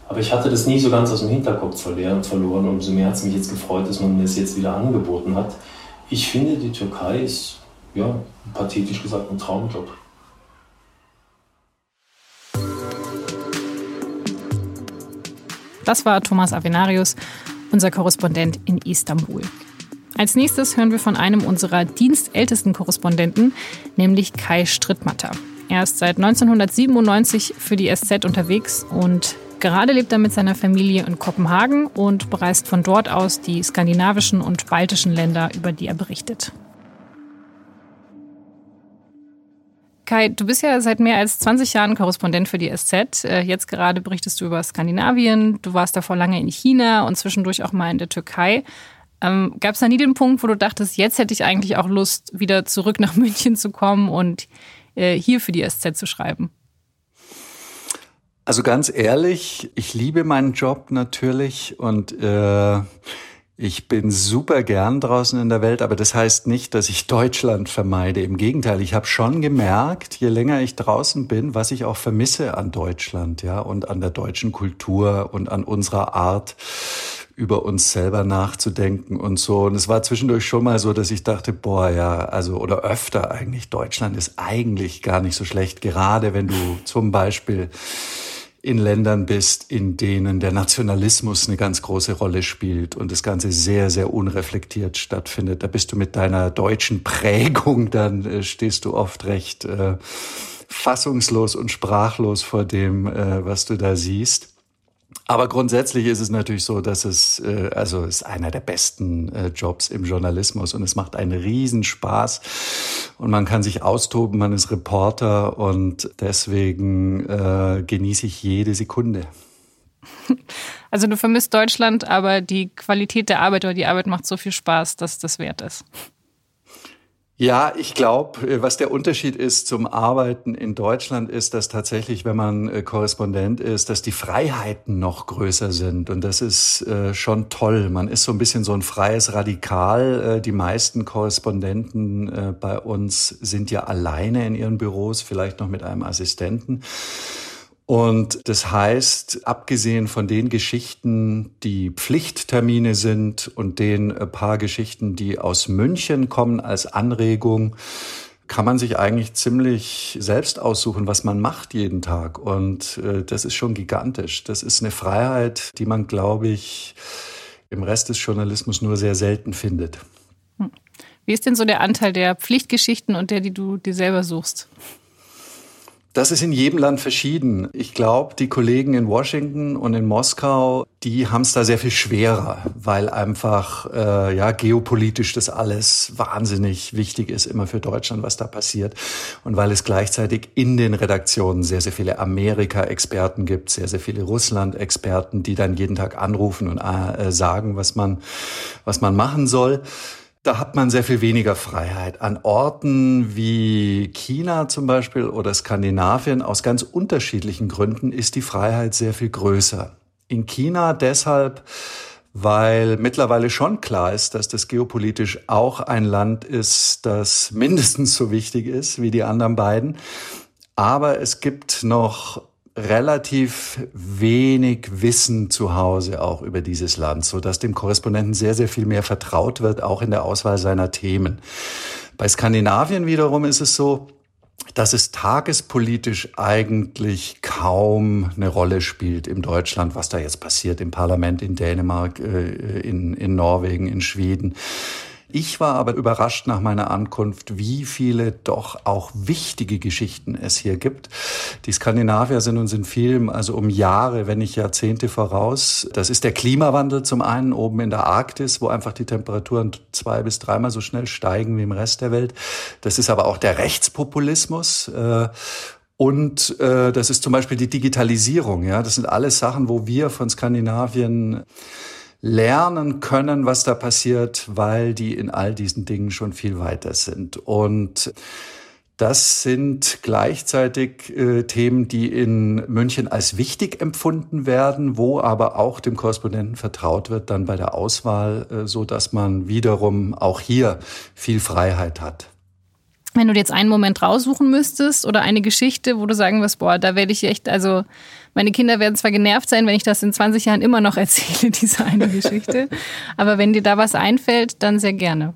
[SPEAKER 4] Aber ich hatte das nie so ganz aus dem Hinterkopf verloren. Umso mehr hat es mich jetzt gefreut, dass man mir es jetzt wieder angeboten hat. Ich finde, die Türkei ist ja, pathetisch gesagt, ein Traumjob.
[SPEAKER 1] Das war Thomas Avenarius, unser Korrespondent in Istanbul. Als nächstes hören wir von einem unserer dienstältesten Korrespondenten, nämlich Kai Strittmatter. Er ist seit 1997 für die SZ unterwegs und gerade lebt er mit seiner Familie in Kopenhagen und bereist von dort aus die skandinavischen und baltischen Länder, über die er berichtet. Kai, du bist ja seit mehr als 20 Jahren Korrespondent für die SZ. Äh, jetzt gerade berichtest du über Skandinavien. Du warst davor lange in China und zwischendurch auch mal in der Türkei. Ähm, Gab es da nie den Punkt, wo du dachtest, jetzt hätte ich eigentlich auch Lust, wieder zurück nach [LAUGHS] München zu kommen und äh, hier für die SZ zu schreiben?
[SPEAKER 5] Also ganz ehrlich, ich liebe meinen Job natürlich und äh, ich bin super gern draußen in der Welt, aber das heißt nicht, dass ich Deutschland vermeide. Im Gegenteil, ich habe schon gemerkt, je länger ich draußen bin, was ich auch vermisse an Deutschland, ja, und an der deutschen Kultur und an unserer Art, über uns selber nachzudenken und so. Und es war zwischendurch schon mal so, dass ich dachte, boah, ja, also, oder öfter eigentlich, Deutschland ist eigentlich gar nicht so schlecht, gerade wenn du zum Beispiel in Ländern bist, in denen der Nationalismus eine ganz große Rolle spielt und das Ganze sehr, sehr unreflektiert stattfindet. Da bist du mit deiner deutschen Prägung, dann äh, stehst du oft recht äh, fassungslos und sprachlos vor dem, äh, was du da siehst. Aber grundsätzlich ist es natürlich so, dass es, äh, also ist einer der besten äh, Jobs im Journalismus und es macht einen Riesenspaß und man kann sich austoben, man ist Reporter und deswegen äh, genieße ich jede Sekunde. [LAUGHS]
[SPEAKER 1] Also du vermisst Deutschland, aber die Qualität der Arbeit oder die Arbeit macht so viel Spaß, dass das wert ist.
[SPEAKER 5] Ja, ich glaube, äh, was der Unterschied ist zum Arbeiten in Deutschland ist, dass tatsächlich, wenn man äh, Korrespondent ist, dass die Freiheiten noch größer sind. Und das ist äh, schon toll. Man ist so ein bisschen so ein freies Radikal. die meisten Korrespondenten bei uns sind ja alleine in ihren Büros, vielleicht noch mit einem Assistenten. Und das heißt, abgesehen von den Geschichten, die Pflichttermine sind und den äh, paar Geschichten, die aus München kommen als Anregung, kann man sich eigentlich ziemlich selbst aussuchen, was man macht jeden Tag. Und äh, das ist schon gigantisch. Das ist eine Freiheit, die man, glaube ich, im Rest des Journalismus nur sehr selten findet.
[SPEAKER 1] Hm. Wie ist denn so der Anteil der Pflichtgeschichten und der, die du dir selber suchst?
[SPEAKER 5] Das ist in jedem Land verschieden. Ich glaube, die Kollegen in Washington und in Moskau, die haben es da sehr viel schwerer, weil einfach äh, ja geopolitisch das alles wahnsinnig wichtig ist immer für Deutschland, was da passiert und weil es gleichzeitig in den Redaktionen sehr sehr viele Amerika-Experten gibt, sehr sehr viele Russland-Experten, die dann jeden Tag anrufen und äh, sagen, was man was man machen soll. Da hat man sehr viel weniger Freiheit. An Orten wie China zum Beispiel oder Skandinavien aus ganz unterschiedlichen Gründen ist die Freiheit sehr viel größer. In China deshalb, weil mittlerweile schon klar ist, dass das geopolitisch auch ein Land ist, das mindestens so wichtig ist wie die anderen beiden. Aber es gibt noch relativ wenig Wissen zu Hause auch über dieses Land, so dass dem Korrespondenten sehr, sehr viel mehr vertraut wird, auch in der Auswahl seiner Themen. Bei Skandinavien wiederum ist es so, dass es tagespolitisch eigentlich kaum eine Rolle spielt im Deutschland, was da jetzt passiert im Parlament in Dänemark, äh, in, in Norwegen, in Schweden. Ich war aber überrascht nach meiner Ankunft, wie viele doch auch wichtige Geschichten es hier gibt. Die Skandinavier sind uns in Film also um Jahre, wenn nicht Jahrzehnte voraus. Das ist der Klimawandel zum einen oben in der Arktis, wo einfach die Temperaturen zwei bis dreimal so schnell steigen wie im Rest der Welt. Das ist aber auch der Rechtspopulismus. Äh, und äh, das ist zum Beispiel die Digitalisierung. Ja, das sind alles Sachen, wo wir von Skandinavien lernen können, was da passiert, weil die in all diesen Dingen schon viel weiter sind. Und das sind gleichzeitig äh, Themen, die in München als wichtig empfunden werden, wo aber auch dem Korrespondenten vertraut wird dann bei der Auswahl, äh, so dass man wiederum auch hier viel Freiheit hat.
[SPEAKER 1] Wenn du dir jetzt einen Moment raussuchen müsstest oder eine Geschichte, wo du sagen wirst, boah, da werde ich echt, also meine Kinder werden zwar genervt sein, wenn ich das in 20 Jahren immer noch erzähle, [LAUGHS] diese eine Geschichte, aber wenn dir da was einfällt, dann sehr gerne.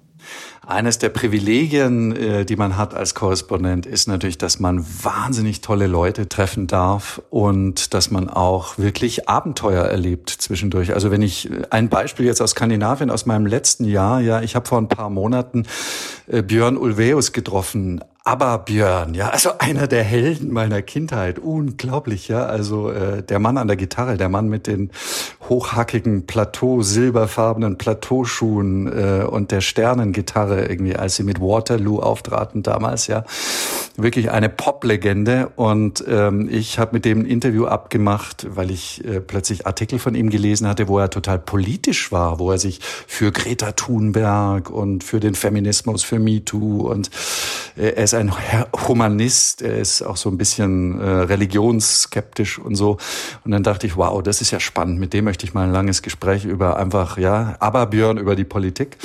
[SPEAKER 5] Eines der Privilegien, äh, die man hat als Korrespondent, ist natürlich, dass man wahnsinnig tolle Leute treffen darf und dass man auch wirklich Abenteuer erlebt zwischendurch. Also wenn ich äh, ein Beispiel jetzt aus Skandinavien aus meinem letzten Jahr, ja, ich habe vor ein paar Monaten äh, Björn Ulveus getroffen, aber Björn, ja, also einer der Helden meiner Kindheit, unglaublich, ja, also äh, der Mann an der Gitarre, der Mann mit den hochhackigen Plateau, silberfarbenen Plateauschuhen äh, und der Sternengitarre irgendwie, als sie mit Waterloo auftraten damals, ja, wirklich eine Pop-Legende und ähm, ich habe mit dem ein Interview abgemacht, weil ich äh, plötzlich Artikel von ihm gelesen hatte, wo er total politisch war, wo er sich für Greta Thunberg und für den Feminismus, für MeToo und äh, er ist ein Humanist, er ist auch so ein bisschen äh, religionsskeptisch und so. Und dann dachte ich, wow, das ist ja spannend. Mit dem möchte ich mal ein langes Gespräch über einfach, ja, aber Björn über die Politik.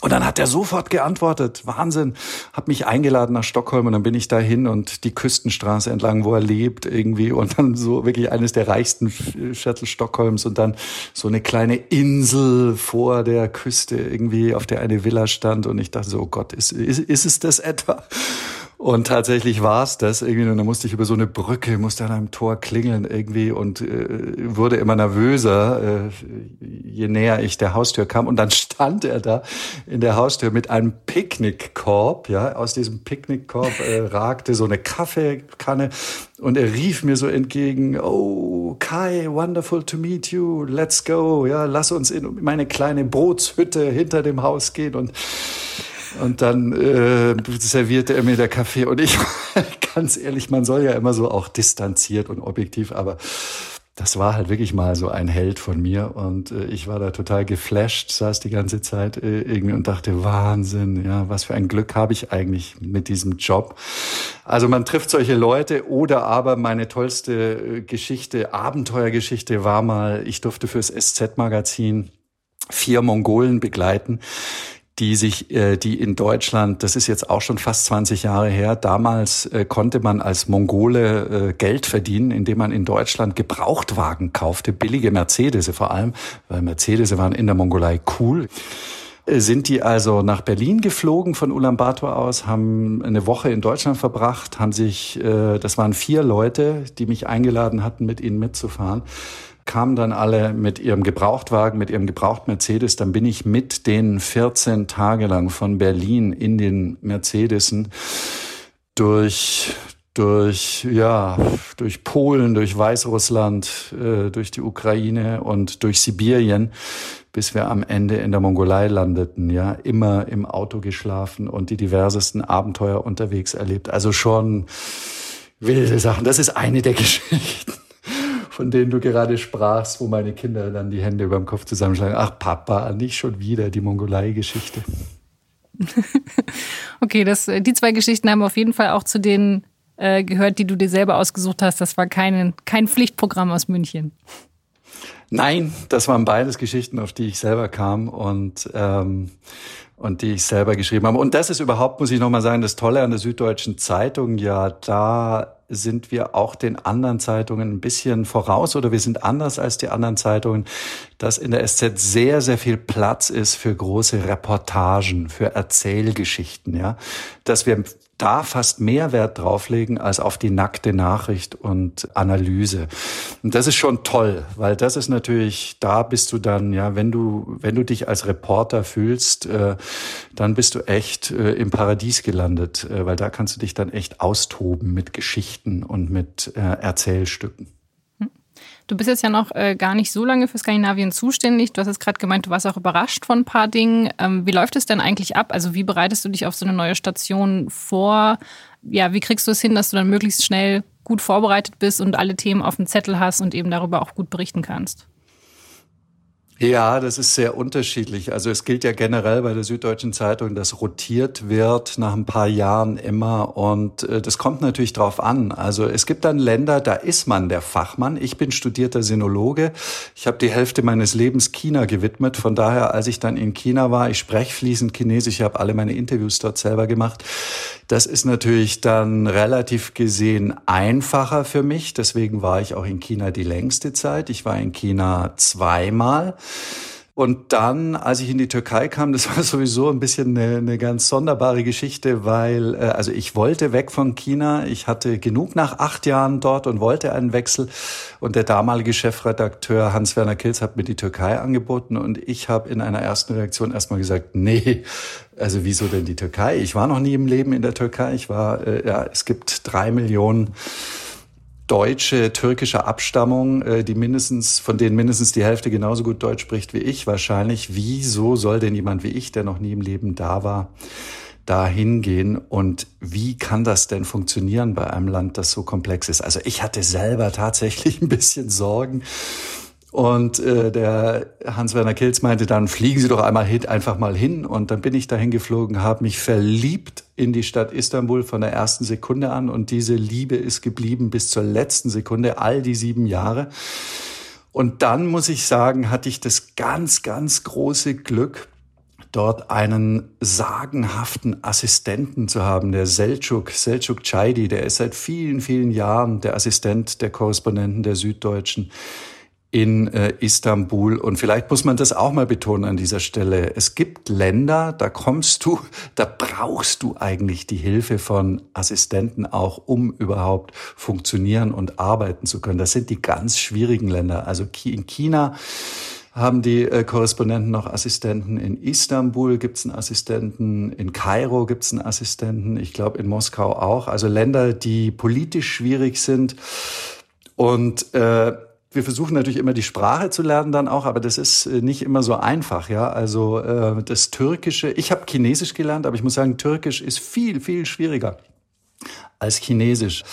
[SPEAKER 5] Und dann hat er sofort geantwortet, Wahnsinn, hat mich eingeladen nach Stockholm und dann bin ich dahin und die Küstenstraße entlang, wo er lebt irgendwie und dann so wirklich eines der reichsten Viertel Stockholms und dann so eine kleine Insel vor der Küste irgendwie, auf der eine Villa stand und ich dachte so, oh Gott, ist, ist, ist es das etwa? Und tatsächlich war es das irgendwie. Und dann musste ich über so eine Brücke, musste an einem Tor klingeln irgendwie und äh, wurde immer nervöser, äh, je näher ich der Haustür kam. Und dann stand er da in der Haustür mit einem Picknickkorb. Ja, aus diesem Picknickkorb äh, ragte so eine Kaffeekanne und er rief mir so entgegen: Oh, Kai, wonderful to meet you. Let's go. Ja, lass uns in meine kleine Bootshütte hinter dem Haus gehen und und dann äh, servierte er mir der Kaffee. Und ich, [LAUGHS] ganz ehrlich, man soll ja immer so auch distanziert und objektiv, aber das war halt wirklich mal so ein Held von mir. Und äh, ich war da total geflasht, saß die ganze Zeit äh, irgendwie und dachte, Wahnsinn, ja, was für ein Glück habe ich eigentlich mit diesem Job. Also man trifft solche Leute oder aber meine tollste äh, Geschichte, Abenteuergeschichte war mal, ich durfte fürs SZ-Magazin vier Mongolen begleiten, die sich, äh, die in Deutschland, das ist jetzt auch schon fast 20 Jahre her, damals äh, konnte man als Mongole äh, Geld verdienen, indem man in Deutschland Gebrauchtwagen kaufte, billige Mercedes vor allem, weil Mercedes waren in der Mongolei cool. Sind die also nach Berlin geflogen von Ulaanbaatar aus, haben eine Woche in Deutschland verbracht, haben sich, das waren vier Leute, die mich eingeladen hatten, mit ihnen mitzufahren kamen dann alle mit ihrem Gebrauchtwagen, mit ihrem gebraucht Mercedes. Dann bin ich mit denen 14 Tage lang von Berlin in den Mercedesen durch durch ja durch Polen, durch Weißrussland, äh, durch die Ukraine und durch Sibirien, bis wir am Ende in der Mongolei landeten. Ja, immer im Auto geschlafen und die diversesten Abenteuer unterwegs erlebt. Also schon wilde Sachen. Das ist eine der [LAUGHS] Geschichten von denen du gerade sprachst, wo meine Kinder dann die Hände über dem Kopf zusammenschlagen. Ach Papa, nicht schon wieder die Mongolei-Geschichte. [LAUGHS]
[SPEAKER 1] okay, das, äh, die zwei Geschichten haben auf jeden Fall auch zu denen äh, gehört, die du dir selber ausgesucht hast. Das war kein, kein Pflichtprogramm aus München.
[SPEAKER 5] Nein, das waren beides Geschichten, auf die ich selber kam und ähm, und die ich selber geschrieben habe. Und das ist überhaupt, muss ich nochmal sagen, das Tolle an der Süddeutschen Zeitung. Ja, da sind wir auch den anderen Zeitungen ein bisschen voraus oder wir sind anders als die anderen Zeitungen, dass in der SZ sehr, sehr viel Platz ist für große Reportagen, für Erzählgeschichten, ja. Dass wir da fast mehr Wert drauflegen als auf die nackte Nachricht und Analyse. Und das ist schon toll, weil das ist natürlich, da bist du dann, ja, wenn du, wenn du dich als Reporter fühlst, äh, dann bist du echt äh, im Paradies gelandet, äh, weil da kannst du dich dann echt austoben mit Geschichten und mit äh, Erzählstücken.
[SPEAKER 1] Du bist jetzt ja noch äh, gar nicht so lange für Skandinavien zuständig. Du hast jetzt gerade gemeint, du warst auch überrascht von ein paar Dingen. Ähm, wie läuft es denn eigentlich ab? Also wie bereitest du dich auf so eine neue Station vor? Ja, wie kriegst du es hin, dass du dann möglichst schnell gut vorbereitet bist und alle Themen auf dem Zettel hast und eben darüber auch gut berichten kannst?
[SPEAKER 5] Ja, das ist sehr unterschiedlich. Also es gilt ja generell bei der Süddeutschen Zeitung, dass rotiert wird nach ein paar Jahren immer und äh, das kommt natürlich drauf an. Also es gibt dann Länder, da ist man der Fachmann. Ich bin studierter Sinologe. Ich habe die Hälfte meines Lebens China gewidmet. Von daher, als ich dann in China war, ich spreche fließend Chinesisch, ich habe alle meine Interviews dort selber gemacht. Das ist natürlich dann relativ gesehen einfacher für mich. Deswegen war ich auch in China die längste Zeit. Ich war in China zweimal. Und dann, als ich in die Türkei kam, [LAUGHS] das war sowieso ein bisschen eine, eine ganz sonderbare Geschichte, weil äh, also ich wollte weg von China. Ich hatte genug nach acht Jahren dort und wollte einen Wechsel. Und der damalige Chefredakteur Hans-Werner Kilz hat mir die Türkei angeboten und ich habe in einer ersten Reaktion erstmal gesagt, nee, also wieso denn die Türkei? Ich war noch nie im Leben in der Türkei. Ich war, äh, ja, es gibt drei Millionen Deutsche türkischer Abstammung, äh, die mindestens, von denen mindestens die Hälfte genauso gut Deutsch spricht wie ich wahrscheinlich. Wieso soll denn jemand wie ich, der noch nie im Leben da war, da hingehen und wie kann das denn funktionieren bei einem Land, das so komplex ist? Also ich hatte selber tatsächlich [LAUGHS] ein bisschen Sorgen, und äh, der Hans-Werner Kilz meinte dann, fliegen Sie doch einmal hin, einfach mal hin. Und dann bin ich dahin geflogen, habe mich verliebt in die Stadt Istanbul von der ersten Sekunde an. Und diese Liebe ist geblieben bis zur letzten Sekunde, all die sieben Jahre. Und dann muss ich sagen, hatte ich das ganz, ganz große Glück, dort einen sagenhaften Assistenten zu haben, der Selçuk, Selçuk Çaydi, der ist seit vielen, vielen Jahren der Assistent der Korrespondenten der Süddeutschen in äh, Istanbul. Und vielleicht muss man das auch mal betonen an dieser Stelle. Es gibt Länder, da kommst du, [LAUGHS] da brauchst du eigentlich die Hilfe von Assistenten auch, um überhaupt funktionieren und arbeiten zu können. Das sind die ganz schwierigen Länder. Also in China haben die äh, Korrespondenten noch Assistenten. In Istanbul gibt es einen Assistenten, in Kairo gibt es einen Assistenten, ich glaube in Moskau auch. Also Länder, die politisch schwierig sind. Und äh, wir versuchen natürlich immer die Sprache zu lernen dann auch, aber das ist äh, nicht immer so einfach, ja. Also äh, das Türkische, ich habe Chinesisch gelernt, aber ich muss sagen, Türkisch ist viel, viel schwieriger als Chinesisch.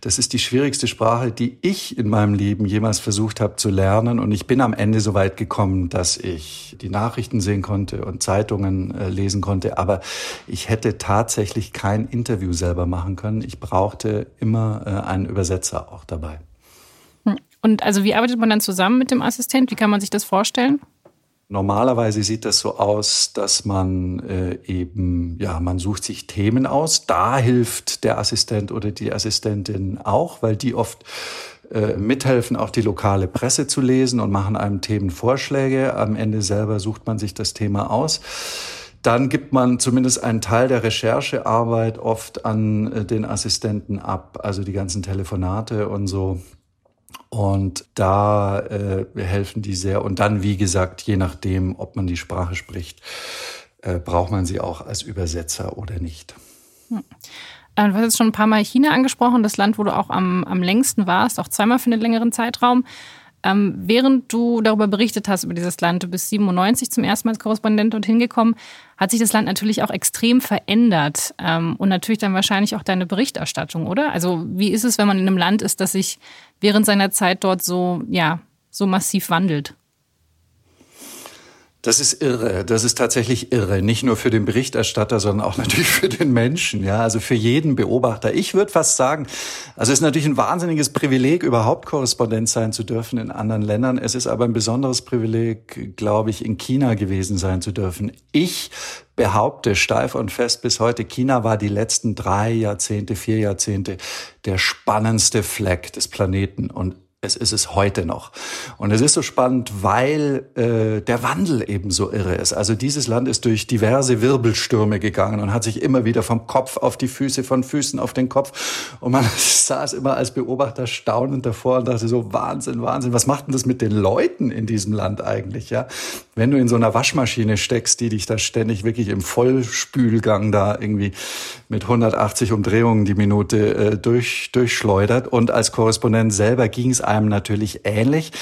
[SPEAKER 5] Das ist die schwierigste Sprache, die ich in meinem Leben jemals versucht habe zu lernen. Und ich bin am Ende so weit gekommen, dass ich die Nachrichten sehen konnte und Zeitungen äh, lesen konnte. Aber ich hätte tatsächlich kein Interview selber machen können. Ich brauchte immer äh, einen Übersetzer auch dabei.
[SPEAKER 1] Und also wie arbeitet man dann zusammen mit dem Assistent? Wie kann man sich das vorstellen?
[SPEAKER 5] Normalerweise sieht das so aus, dass man äh, eben, ja, man sucht sich Themen aus. Da hilft der Assistent oder die Assistentin auch, weil die oft äh, mithelfen, auch die lokale Presse zu lesen und machen einem Themenvorschläge. Am Ende selber sucht man sich das Thema aus. Dann gibt man zumindest einen Teil der Recherchearbeit oft an äh, den Assistenten ab, also die ganzen Telefonate und so. Und da äh, helfen die sehr. Und dann, wie gesagt, je nachdem, ob man die Sprache spricht, äh, braucht man sie auch als Übersetzer oder nicht.
[SPEAKER 1] Hm. Äh, du hast jetzt schon ein paar Mal China angesprochen, das Land, wo du auch am, am längsten warst, auch zweimal für einen längeren Zeitraum. Ähm, während du darüber berichtet hast, über dieses Land, du bist 97 zum ersten Mal als Korrespondent und hingekommen, hat sich das Land natürlich auch extrem verändert. Ähm, und natürlich dann wahrscheinlich auch deine Berichterstattung, oder? Also wie ist es, wenn man in einem Land ist, das sich während seiner Zeit dort so, ja, so massiv wandelt?
[SPEAKER 5] Das ist irre. Das ist tatsächlich irre. Nicht nur für den Berichterstatter, sondern auch [LAUGHS] natürlich für den Menschen. Ja, also für jeden Beobachter. Ich würde fast sagen, also es ist natürlich ein wahnsinniges Privileg, überhaupt Korrespondent sein zu dürfen in anderen Ländern. Es ist aber ein besonderes Privileg, glaube ich, in China gewesen sein zu dürfen. Ich behaupte steif und fest bis heute, China war die letzten drei Jahrzehnte, vier Jahrzehnte der spannendste Fleck des Planeten. Und es ist es heute noch. Und es ist so spannend, weil äh, der Wandel eben so irre ist. Also dieses Land ist durch diverse Wirbelstürme gegangen und hat sich immer wieder vom Kopf auf die Füße, von Füßen auf den Kopf. Und man [LAUGHS] saß immer als Beobachter staunend davor und dachte so, Wahnsinn, Wahnsinn, was macht denn das mit den Leuten in diesem Land eigentlich? Ja, Wenn du in so einer Waschmaschine steckst, die dich da ständig wirklich im Vollspülgang da irgendwie mit 180 Umdrehungen die Minute äh, durch, durchschleudert. Und als Korrespondent selber ging es einem natürlich ähnlich.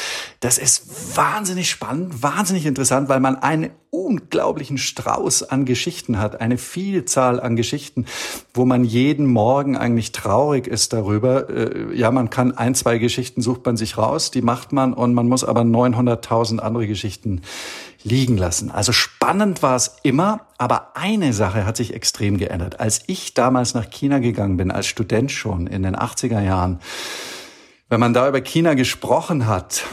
[SPEAKER 5] Das ist wahnsinnig spannend, wahnsinnig interessant, weil man einen unglaublichen Strauß an Geschichten hat, eine Vielzahl an Geschichten, wo man jeden Morgen eigentlich traurig ist darüber. Äh, ja, man kann ein, zwei Geschichten sucht man sich raus, die macht man und man muss aber 900.000 andere Geschichten liegen lassen. Also spannend war es immer, aber eine Sache hat sich extrem geändert. Als ich damals nach China gegangen bin, als Student schon in den 80er Jahren, wenn man da über China gesprochen hat,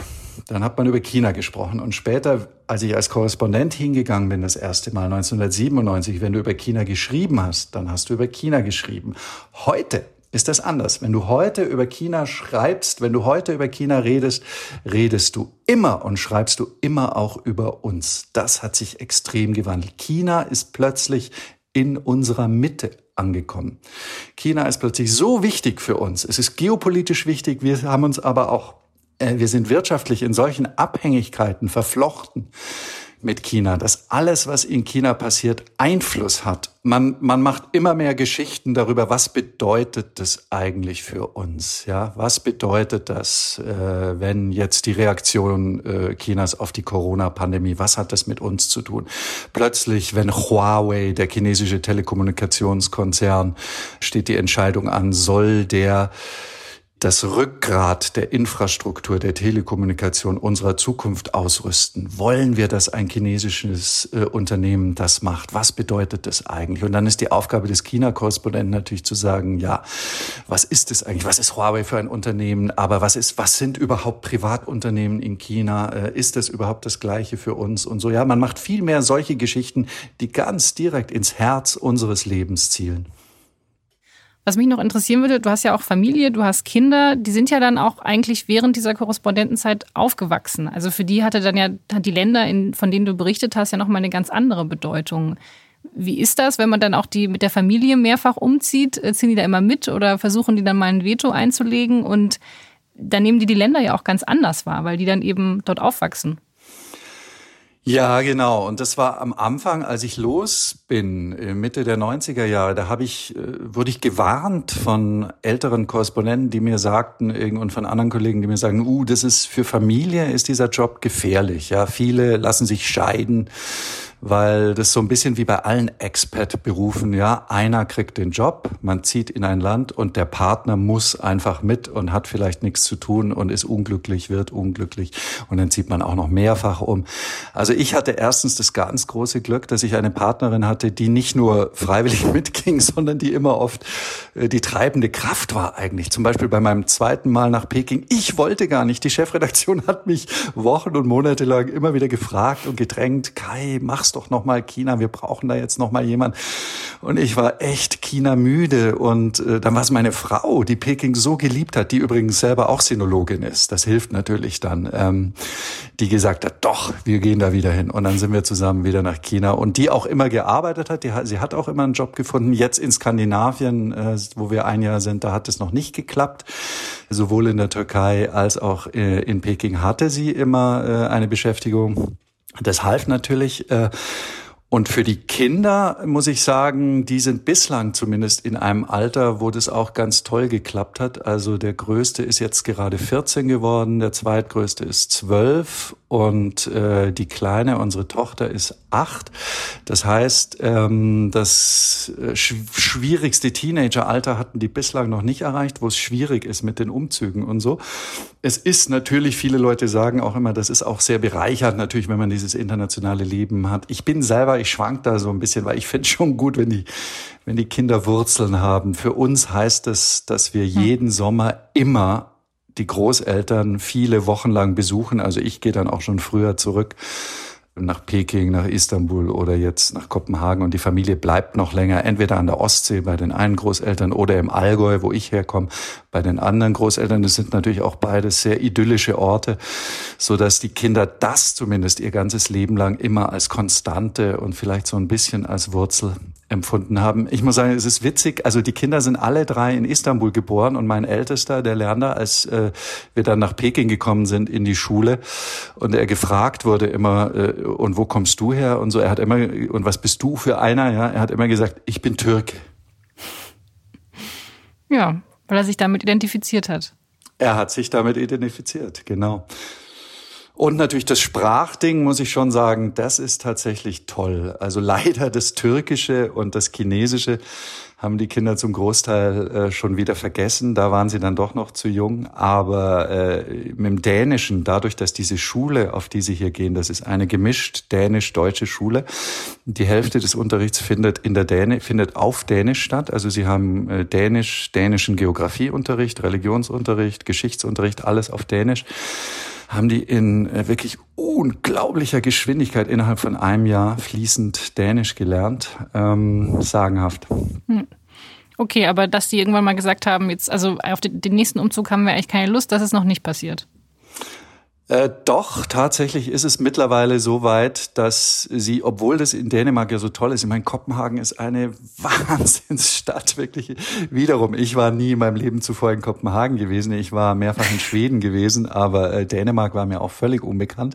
[SPEAKER 5] dann hat man über China gesprochen. Und später, als ich als Korrespondent hingegangen bin, das erste Mal 1997, wenn du über China geschrieben hast, dann hast du über China geschrieben. Heute ist das anders. Wenn du heute über China schreibst, wenn du heute über China redest, redest du immer und schreibst du immer auch über uns. Das hat sich extrem gewandelt. China ist plötzlich in unserer Mitte angekommen. China ist plötzlich so wichtig für uns. Es ist geopolitisch wichtig. Wir haben uns aber auch, äh, wir sind wirtschaftlich in solchen Abhängigkeiten verflochten mit China, dass alles, was in China passiert, Einfluss hat. Man, man macht immer mehr Geschichten darüber, was bedeutet das eigentlich für uns? Ja, was bedeutet das, äh, wenn jetzt die Reaktion äh, Chinas auf die Corona-Pandemie, was hat das mit uns zu tun? Plötzlich, wenn Huawei, der chinesische Telekommunikationskonzern, steht die Entscheidung an, soll der das Rückgrat der Infrastruktur der Telekommunikation unserer Zukunft ausrüsten? Wollen wir, dass ein chinesisches äh, Unternehmen das macht? Was bedeutet das eigentlich? Und dann ist die Aufgabe des China-Korrespondenten natürlich zu sagen, ja, was ist es eigentlich? Was ist Huawei für ein Unternehmen? Aber was ist, was sind überhaupt Privatunternehmen in China? Äh, ist das überhaupt das Gleiche für uns? Und so, ja, man macht viel mehr solche Geschichten, die ganz direkt ins Herz unseres Lebens zielen.
[SPEAKER 1] Was mich noch interessieren würde, du hast ja auch Familie, du hast Kinder, die sind ja dann auch eigentlich während dieser Korrespondentenzeit aufgewachsen. Also für die hatte dann ja die Länder, in, von denen du berichtet hast, ja nochmal eine ganz andere Bedeutung. Wie ist das, wenn man dann auch die mit der Familie mehrfach umzieht? Äh, ziehen die da immer mit oder versuchen die dann mal ein Veto einzulegen? Und dann nehmen die die Länder ja auch ganz anders wahr, weil die dann eben dort aufwachsen.
[SPEAKER 5] Ja, genau. Und das war am Anfang, als ich los bin, äh, Mitte der 90er Jahre, da habe ich, äh, wurde ich gewarnt von älteren Korrespondenten, die mir sagten, und von anderen Kollegen, die mir sagen, uh, das ist für Familie ist dieser Job gefährlich. Ja, viele lassen sich scheiden weil das so ein bisschen wie bei allen Expat-Berufen, ja, einer kriegt den Job, man zieht in ein Land und der Partner muss einfach mit und hat vielleicht nichts zu tun und ist unglücklich, wird unglücklich und dann zieht man auch noch mehrfach um. Also ich hatte erstens das ganz große Glück, dass ich eine Partnerin hatte, die nicht nur freiwillig [LAUGHS] mitging, sondern die immer oft äh, die treibende Kraft war eigentlich. Zum Beispiel bei meinem zweiten Mal nach Peking. Ich wollte gar nicht. Die Chefredaktion [LAUGHS] hat mich Wochen und Monate lang immer wieder gefragt und gedrängt, Kai, machst doch noch mal China, wir brauchen da jetzt noch mal jemand. Und ich war echt China müde und äh, dann war es meine Frau, die Peking so geliebt hat, die übrigens selber auch Sinologin ist. Das hilft natürlich dann. Ähm, die gesagt hat, doch, wir gehen da wieder hin. Und dann sind wir zusammen wieder nach China und die auch immer gearbeitet hat. Die, sie hat auch immer einen Job gefunden. Jetzt in Skandinavien, äh, wo wir ein Jahr sind, da hat es noch nicht geklappt. Sowohl in der Türkei als auch äh, in Peking hatte sie immer äh, eine Beschäftigung. Das half natürlich. Äh, und für die Kinder muss ich sagen, die sind bislang zumindest in einem Alter, wo das auch ganz toll geklappt hat. Also der Größte ist jetzt gerade 14 geworden, der Zweitgrößte ist 12 und äh, die Kleine, unsere Tochter, ist acht. Das heißt, ähm, das äh, schwierigste Teenageralter hatten die bislang noch nicht erreicht, wo es schwierig ist mit den Umzügen und so. Es ist natürlich, viele Leute sagen auch immer, das ist auch sehr bereichernd, natürlich, wenn man dieses internationale Leben hat. Ich bin selber, ich schwank da so ein bisschen, weil ich finde schon gut, wenn die, wenn die Kinder Wurzeln haben. Für uns heißt es, dass wir hm. jeden Sommer immer die Großeltern viele Wochen lang besuchen. Also ich gehe dann auch schon früher zurück nach Peking, nach Istanbul oder jetzt nach Kopenhagen und die Familie bleibt noch länger, entweder an der Ostsee bei den einen Großeltern oder im Allgäu, wo ich herkomme, bei den anderen Großeltern. Das sind natürlich auch beides sehr idyllische Orte, so dass die Kinder das zumindest ihr ganzes Leben lang immer als Konstante und vielleicht so ein bisschen als Wurzel empfunden haben. Ich muss sagen, es ist witzig. Also die Kinder sind alle drei in Istanbul geboren und mein Ältester, der lernt da, als äh, wir dann nach Peking gekommen sind in die Schule und er gefragt wurde immer, äh, und wo kommst du her und so. Er hat immer, und was bist du für einer? Ja, er hat immer gesagt, ich bin Türke.
[SPEAKER 1] Ja, weil er sich damit identifiziert hat.
[SPEAKER 5] Er hat sich damit identifiziert, genau. Und natürlich das Sprachding, muss ich schon sagen, das ist tatsächlich toll. Also leider das Türkische und das Chinesische haben die Kinder zum Großteil äh, schon wieder vergessen. Da waren sie dann doch noch zu jung. Aber äh, mit dem Dänischen, dadurch, dass diese Schule, auf die sie hier gehen, das ist eine gemischt dänisch-deutsche Schule. Die Hälfte des Unterrichts findet in der Däne, findet auf Dänisch statt. Also sie haben äh, Dänisch, dänischen Geografieunterricht, Religionsunterricht, Geschichtsunterricht, alles auf Dänisch haben die in äh, wirklich unglaublicher Geschwindigkeit innerhalb von einem Jahr fließend Dänisch gelernt. Ähm, sagenhaft. Hm.
[SPEAKER 1] Okay, aber dass die irgendwann mal gesagt haben, jetzt, also auf den, den nächsten Umzug haben wir eigentlich keine Lust, das ist noch nicht passiert.
[SPEAKER 5] Äh, doch, tatsächlich ist es mittlerweile so weit, dass sie, obwohl das in Dänemark ja so toll ist, ich meine, Kopenhagen ist eine [LAUGHS] Wahnsinnsstadt, wirklich. Wiederum, ich war nie in meinem Leben zuvor in Kopenhagen gewesen. Ich war mehrfach in Schweden gewesen, aber äh, Dänemark war mir auch völlig unbekannt.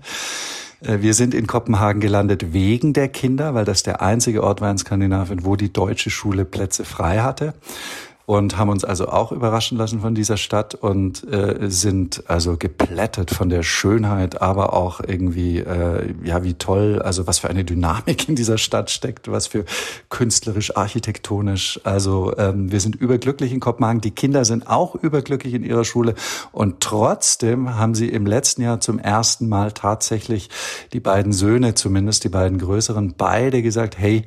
[SPEAKER 5] Äh, wir sind in Kopenhagen gelandet wegen der Kinder, weil das der einzige Ort war in Skandinavien, wo die deutsche Schule Plätze frei hatte und haben uns also auch überraschen lassen von dieser Stadt und äh, sind also geplättet von der Schönheit, aber auch irgendwie, äh, ja, wie toll, also was für eine Dynamik in dieser Stadt steckt, was für künstlerisch, architektonisch. Also ähm, wir sind überglücklich in Kopenhagen. Die Kinder sind auch überglücklich in ihrer Schule und trotzdem haben sie im letzten Jahr zum ersten Mal tatsächlich die beiden Söhne, zumindest die beiden größeren, beide gesagt, hey,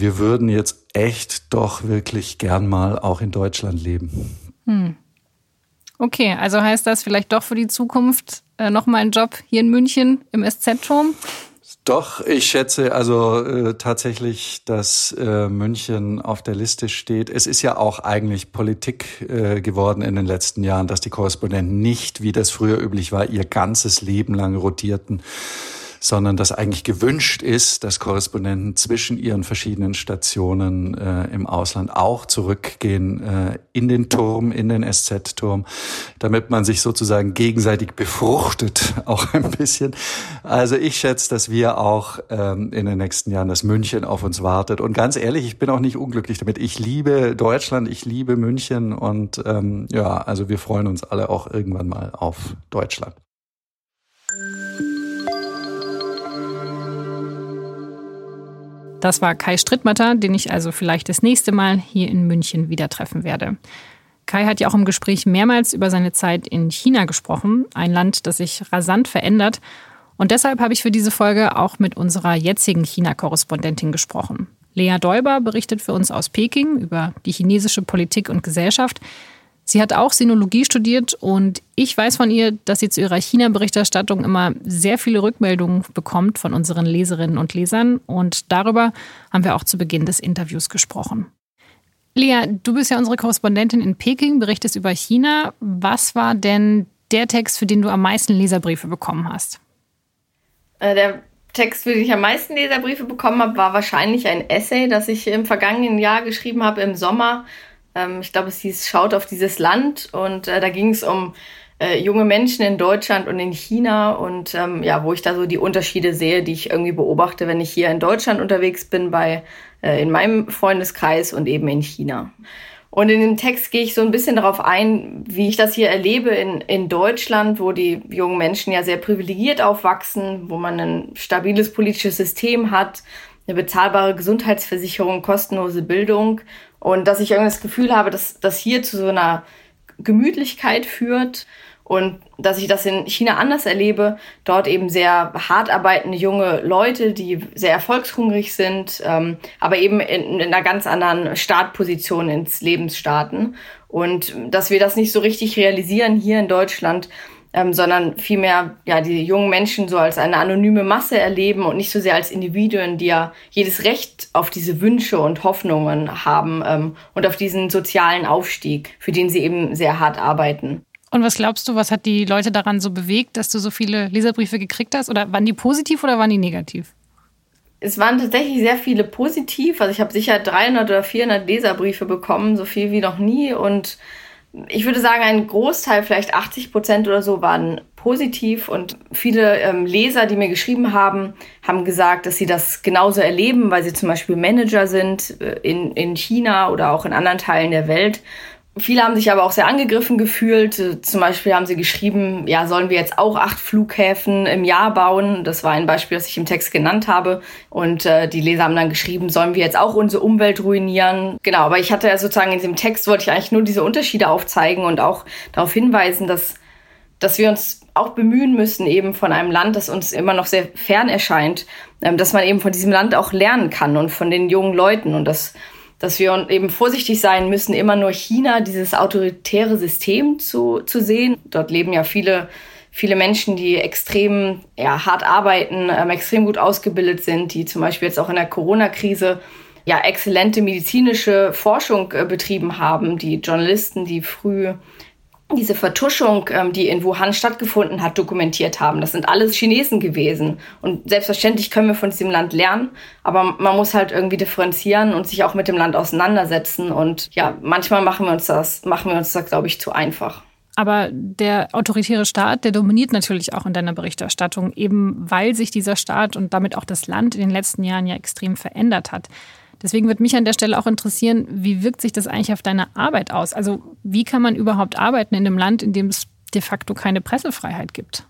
[SPEAKER 5] wir würden jetzt echt doch wirklich gern mal auch in Deutschland leben. Hm.
[SPEAKER 1] Okay, also heißt das vielleicht doch für die Zukunft äh, nochmal ein Job hier in München im SZ-Turm?
[SPEAKER 5] Doch, ich schätze also äh, tatsächlich, dass äh, München auf der Liste steht. Es ist ja auch eigentlich Politik äh, geworden in den letzten Jahren, dass die Korrespondenten nicht, wie das früher üblich war, ihr ganzes Leben lang rotierten sondern dass eigentlich gewünscht ist, dass Korrespondenten zwischen ihren verschiedenen Stationen äh, im Ausland auch zurückgehen äh, in den Turm, in den SZ-Turm, damit man sich sozusagen gegenseitig befruchtet, [LAUGHS] auch ein bisschen. Also ich schätze, dass wir auch ähm, in den nächsten Jahren, dass München auf uns wartet. Und ganz ehrlich, ich bin auch nicht unglücklich damit. Ich liebe Deutschland, ich liebe München und ähm, ja, also wir freuen uns alle auch irgendwann mal auf Deutschland.
[SPEAKER 1] Das war Kai Strittmatter, den ich also vielleicht das nächste Mal hier in München wieder treffen werde. Kai hat ja auch im Gespräch mehrmals über seine Zeit in China gesprochen, ein Land, das sich rasant verändert. Und deshalb habe ich für diese Folge auch mit unserer jetzigen China-Korrespondentin gesprochen. Lea Däuber berichtet für uns aus Peking über die chinesische Politik und Gesellschaft. Sie hat auch Sinologie studiert und ich weiß von ihr, dass sie zu ihrer China-Berichterstattung immer sehr viele Rückmeldungen bekommt von unseren Leserinnen und Lesern und darüber haben wir auch zu Beginn des Interviews gesprochen. Lea, du bist ja unsere Korrespondentin in Peking, berichtest über China. Was war denn der Text, für den du am meisten Leserbriefe bekommen hast?
[SPEAKER 6] Äh, der Text, für den ich am meisten Leserbriefe bekommen habe, war wahrscheinlich ein Essay, das ich im vergangenen Jahr geschrieben habe, im Sommer ähm, ich glaube, es hieß Schaut auf dieses Land und äh, da ging es um äh, junge Menschen in Deutschland und in China und ähm, ja, wo ich da so die Unterschiede sehe, die ich irgendwie beobachte, wenn ich hier in Deutschland unterwegs bin, bei äh, in meinem Freundeskreis und eben in China. Und in dem Text gehe ich so ein bisschen darauf ein, wie ich das hier erlebe in, in Deutschland, wo die jungen Menschen ja sehr privilegiert aufwachsen, wo man ein stabiles politisches System hat, eine bezahlbare Gesundheitsversicherung, kostenlose Bildung und dass ich irgendwie das Gefühl habe, dass das hier zu so einer Gemütlichkeit führt und dass ich das in China anders erlebe. Dort eben sehr hart arbeitende junge Leute, die sehr erfolgshungrig sind, ähm, aber eben in, in einer ganz anderen Startposition ins Leben starten. Und dass wir das nicht so richtig realisieren hier in Deutschland, ähm, sondern vielmehr ja die jungen Menschen so als eine anonyme Masse erleben und nicht so sehr als Individuen, die ja jedes Recht auf diese Wünsche und Hoffnungen haben ähm, und auf diesen sozialen Aufstieg, für den sie eben sehr hart arbeiten.
[SPEAKER 1] Und was glaubst du, was hat die Leute daran so bewegt, dass du so viele Leserbriefe gekriegt hast? Oder waren die positiv oder waren die negativ?
[SPEAKER 6] Es waren tatsächlich sehr viele positiv. Also ich habe sicher 300 oder 400 Leserbriefe bekommen, so viel wie noch nie. Und ich würde sagen, ein Großteil, vielleicht 80 Prozent oder so, waren positiv. Und viele ähm, Leser, die mir geschrieben haben, haben gesagt, dass sie das genauso erleben, weil sie zum Beispiel Manager sind äh, in, in China oder auch in anderen Teilen der Welt Viele haben sich aber auch sehr angegriffen gefühlt. Zum Beispiel haben sie geschrieben, ja, sollen wir jetzt auch acht Flughäfen im Jahr bauen? Das war ein Beispiel, das ich im Text genannt habe. Und äh, die Leser haben dann geschrieben, sollen wir jetzt auch unsere Umwelt ruinieren? Genau, aber ich hatte ja sozusagen in diesem Text wollte ich eigentlich nur diese Unterschiede aufzeigen und auch darauf hinweisen, dass, dass wir uns auch bemühen müssen, eben von einem Land, das uns immer noch sehr fern erscheint, ähm, dass man eben von diesem Land auch lernen kann und von den jungen Leuten und das dass wir eben vorsichtig sein müssen, immer nur China, dieses autoritäre System zu, zu sehen. Dort leben ja viele, viele Menschen, die extrem ja, hart arbeiten, ähm, extrem gut ausgebildet sind, die zum Beispiel jetzt auch in der Corona-Krise ja exzellente medizinische Forschung äh, betrieben haben. Die Journalisten, die früh diese Vertuschung, ähm, die in Wuhan stattgefunden hat, dokumentiert haben. Das sind alles Chinesen gewesen. Und selbstverständlich können wir von diesem Land lernen, aber man muss halt irgendwie differenzieren und sich auch mit dem Land auseinandersetzen. Und ja, manchmal machen wir uns das, machen wir uns das, glaube ich, zu einfach.
[SPEAKER 1] Aber der autoritäre Staat, der dominiert natürlich auch in deiner Berichterstattung, eben weil sich dieser Staat und damit auch das Land in den letzten Jahren ja extrem verändert hat. Deswegen würde mich an der Stelle auch interessieren, wie wirkt sich das eigentlich auf deine Arbeit aus? Also wie kann man überhaupt arbeiten in einem Land, in dem es de facto keine Pressefreiheit gibt?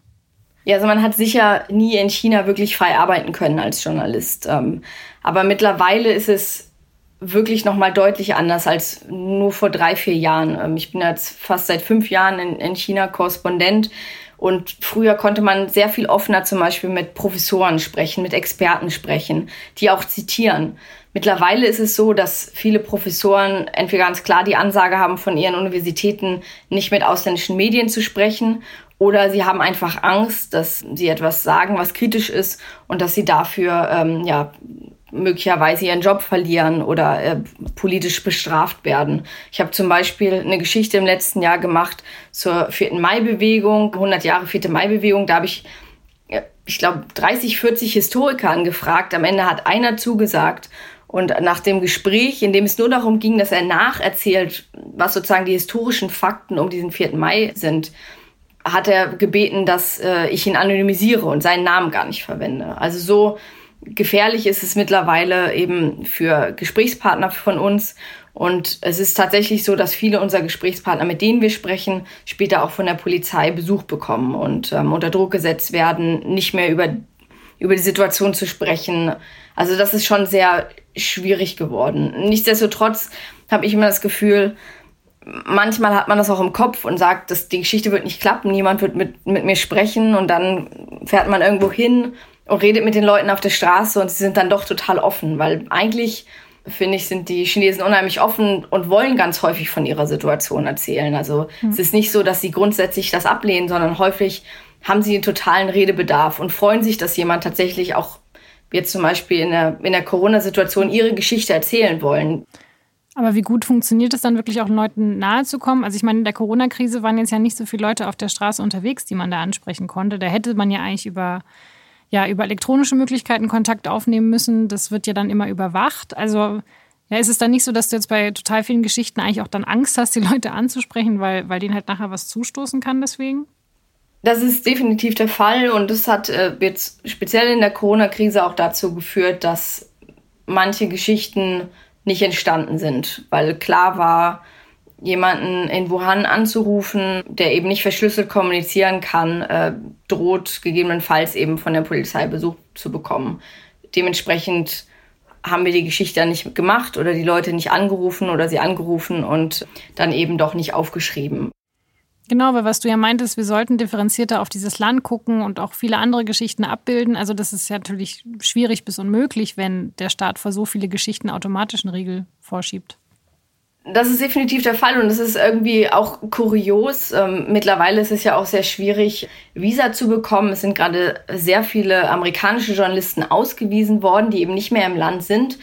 [SPEAKER 6] Ja, also man hat sicher nie in China wirklich frei arbeiten können als Journalist. Ähm, aber mittlerweile ist es wirklich noch mal deutlich anders als nur vor drei, vier Jahren. Ähm, ich bin jetzt fast seit fünf Jahren in China Korrespondent und früher konnte man sehr viel offener zum Beispiel mit Professoren sprechen, mit Experten sprechen, die auch zitieren. Mittlerweile ist es so, dass viele Professoren entweder ganz klar die Ansage haben, von ihren Universitäten nicht mit ausländischen Medien zu sprechen oder sie haben einfach Angst, dass sie etwas sagen, was kritisch ist und dass sie dafür ähm, ja, möglicherweise ihren Job verlieren oder äh, politisch bestraft werden. Ich habe zum Beispiel eine Geschichte im letzten Jahr gemacht zur 4. Mai-Bewegung, 100 Jahre 4. Mai-Bewegung. Da habe ich, ich glaube, 30, 40 Historiker angefragt. Am Ende hat einer zugesagt. Und nach dem Gespräch, in dem es nur darum ging, dass er nacherzählt, was sozusagen die historischen Fakten um diesen 4. Mai sind, hat er gebeten, dass äh, ich ihn anonymisiere und seinen Namen gar nicht verwende. Also so gefährlich ist es mittlerweile eben für Gesprächspartner von uns. Und es ist tatsächlich so, dass viele unserer Gesprächspartner, mit denen wir sprechen, später auch von der Polizei Besuch bekommen und ähm, unter Druck gesetzt werden, nicht mehr über, über die Situation zu sprechen. Also das ist schon sehr schwierig geworden. Nichtsdestotrotz habe ich immer das Gefühl, manchmal hat man das auch im Kopf und sagt, dass die Geschichte wird nicht klappen, niemand wird mit, mit mir sprechen und dann fährt man irgendwo hin und redet mit den Leuten auf der Straße und sie sind dann doch total offen, weil eigentlich finde ich, sind die Chinesen unheimlich offen und wollen ganz häufig von ihrer Situation erzählen. Also mhm. es ist nicht so, dass sie grundsätzlich das ablehnen, sondern häufig haben sie einen totalen Redebedarf und freuen sich, dass jemand tatsächlich auch jetzt zum Beispiel in der, in der Corona-Situation ihre Geschichte erzählen wollen.
[SPEAKER 1] Aber wie gut funktioniert es dann wirklich auch Leuten nahezukommen? Also ich meine, in der Corona-Krise waren jetzt ja nicht so viele Leute auf der Straße unterwegs, die man da ansprechen konnte. Da hätte man ja eigentlich über ja über elektronische Möglichkeiten Kontakt aufnehmen müssen. Das wird ja dann immer überwacht. Also ja, ist es dann nicht so, dass du jetzt bei total vielen Geschichten eigentlich auch dann Angst hast, die Leute anzusprechen, weil, weil denen halt nachher was zustoßen kann deswegen?
[SPEAKER 6] Das ist definitiv der Fall und das hat äh, jetzt speziell in der Corona-Krise auch dazu geführt, dass manche Geschichten nicht entstanden sind, weil klar war, jemanden in Wuhan anzurufen, der eben nicht verschlüsselt kommunizieren kann, äh, droht gegebenenfalls eben von der Polizei Besuch zu bekommen. Dementsprechend haben wir die Geschichte dann nicht gemacht oder die Leute nicht angerufen oder sie angerufen und dann eben doch nicht aufgeschrieben.
[SPEAKER 1] Genau, weil was du ja meintest, wir sollten differenzierter auf dieses Land gucken und auch viele andere Geschichten abbilden. Also das ist ja natürlich schwierig bis unmöglich, wenn der Staat vor so viele Geschichten automatisch einen Riegel vorschiebt.
[SPEAKER 6] Das ist definitiv der Fall und es ist irgendwie auch kurios. Ähm, mittlerweile ist es ja auch sehr schwierig, Visa zu bekommen. Es sind gerade sehr viele amerikanische Journalisten ausgewiesen worden, die eben nicht mehr im Land sind.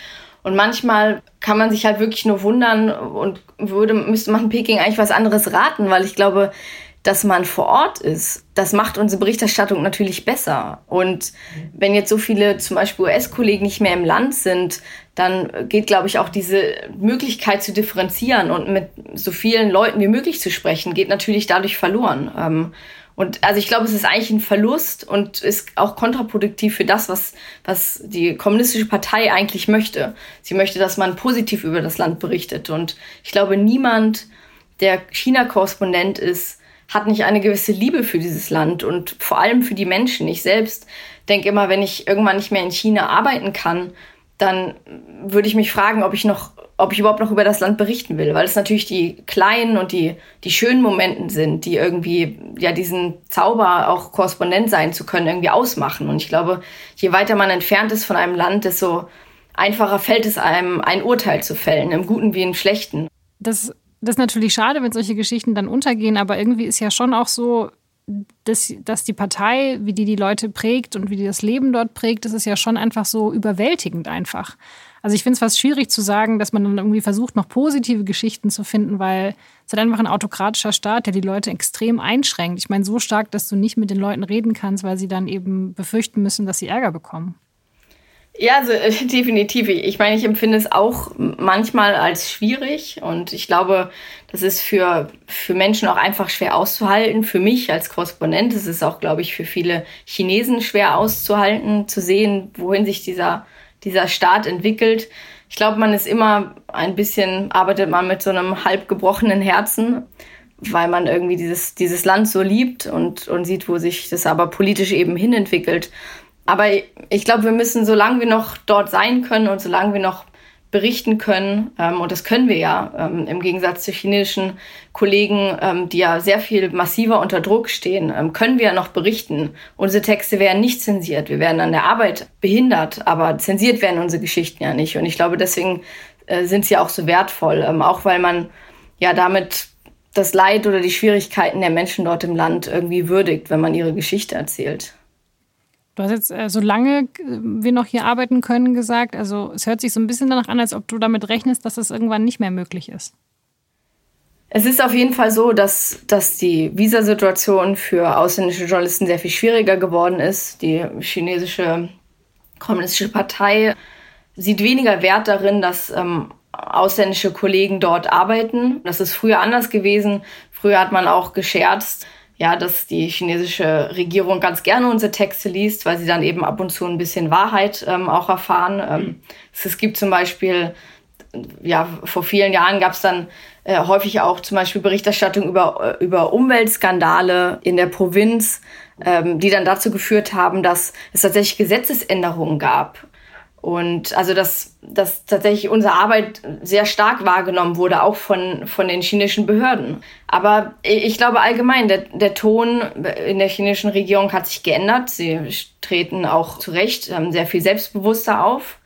[SPEAKER 6] Und manchmal kann man sich halt wirklich nur wundern und würde, müsste man Peking eigentlich was anderes raten, weil ich glaube, dass man vor Ort ist, das macht unsere Berichterstattung natürlich besser. Und wenn jetzt so viele zum Beispiel US-Kollegen nicht mehr im Land sind, dann geht, glaube ich, auch diese Möglichkeit zu differenzieren und mit so vielen Leuten wie möglich zu sprechen, geht natürlich dadurch verloren. Ähm, und also ich glaube, es ist eigentlich ein Verlust und ist auch kontraproduktiv für das, was, was die kommunistische Partei eigentlich möchte. Sie möchte, dass man positiv über das Land berichtet. Und ich glaube, niemand, der China-Korrespondent ist, hat nicht eine gewisse Liebe für dieses Land und vor allem für die Menschen. Ich selbst denke immer, wenn ich irgendwann nicht mehr in China arbeiten kann, dann würde ich mich fragen, ob ich noch, ob ich überhaupt noch über das Land berichten will, weil es natürlich die kleinen und die, die schönen Momenten sind, die irgendwie ja diesen Zauber auch Korrespondent sein zu können irgendwie ausmachen. Und ich glaube, je weiter man entfernt ist von einem Land, desto einfacher fällt es einem, ein Urteil zu fällen, im Guten wie im Schlechten.
[SPEAKER 1] Das das ist natürlich schade, wenn solche Geschichten dann untergehen, aber irgendwie ist ja schon auch so, dass, dass die Partei, wie die die Leute prägt und wie die das Leben dort prägt, das ist ja schon einfach so überwältigend einfach. Also ich finde es fast schwierig zu sagen, dass man dann irgendwie versucht, noch positive Geschichten zu finden, weil es halt einfach ein autokratischer Staat, der die Leute extrem einschränkt. Ich meine, so stark, dass du nicht mit den Leuten reden kannst, weil sie dann eben befürchten müssen, dass sie Ärger bekommen.
[SPEAKER 6] Ja, also äh, [LAUGHS] definitiv. Ich meine, ich empfinde es auch manchmal als schwierig und ich glaube, das ist für, für Menschen auch einfach schwer auszuhalten. Für mich als Korrespondent ist es auch, glaube ich, für viele Chinesen schwer auszuhalten, zu sehen, wohin sich dieser dieser Staat entwickelt. Ich glaube, man ist immer ein bisschen, arbeitet man mit so einem halb gebrochenen Herzen, weil man irgendwie dieses, dieses Land so liebt und, und sieht, wo sich das aber politisch eben hinentwickelt. Aber ich glaube, wir müssen, solange wir noch dort sein können und solange wir noch berichten können. Ähm, und das können wir ja ähm, im Gegensatz zu chinesischen Kollegen, ähm, die ja sehr viel massiver unter Druck stehen, ähm, können wir ja noch berichten. Unsere Texte werden nicht zensiert. Wir werden an der Arbeit behindert, aber zensiert werden unsere Geschichten ja nicht. Und ich glaube, deswegen äh, sind sie auch so wertvoll, ähm, auch weil man ja damit das Leid oder die Schwierigkeiten der Menschen dort im Land irgendwie würdigt, wenn man ihre Geschichte erzählt.
[SPEAKER 1] Du hast jetzt, äh, solange äh, wir noch hier arbeiten können, gesagt, also es hört sich so ein bisschen danach an, als ob du damit rechnest, dass das irgendwann nicht mehr möglich ist.
[SPEAKER 6] Es ist auf jeden Fall so, dass, dass die Visasituation für ausländische Journalisten sehr viel schwieriger geworden ist. Die chinesische kommunistische Partei sieht weniger Wert darin, dass ähm, ausländische Kollegen dort arbeiten. Das ist früher anders gewesen. Früher hat man auch gescherzt, ja, dass die chinesische Regierung ganz gerne unsere Texte liest, weil sie dann eben ab und zu ein bisschen Wahrheit ähm, auch erfahren. Ähm, es gibt zum Beispiel, ja, vor vielen Jahren gab es dann äh, häufig auch zum Beispiel Berichterstattung über, äh, über Umweltskandale in der Provinz, ähm, die dann dazu geführt haben, dass es tatsächlich Gesetzesänderungen gab und also, dass, dass tatsächlich unsere Arbeit sehr stark wahrgenommen wurde, auch von, von den chinesischen Behörden. Aber ich glaube allgemein, der, der Ton in der chinesischen Regierung hat sich geändert. Sie treten auch zu Recht sehr viel selbstbewusster auf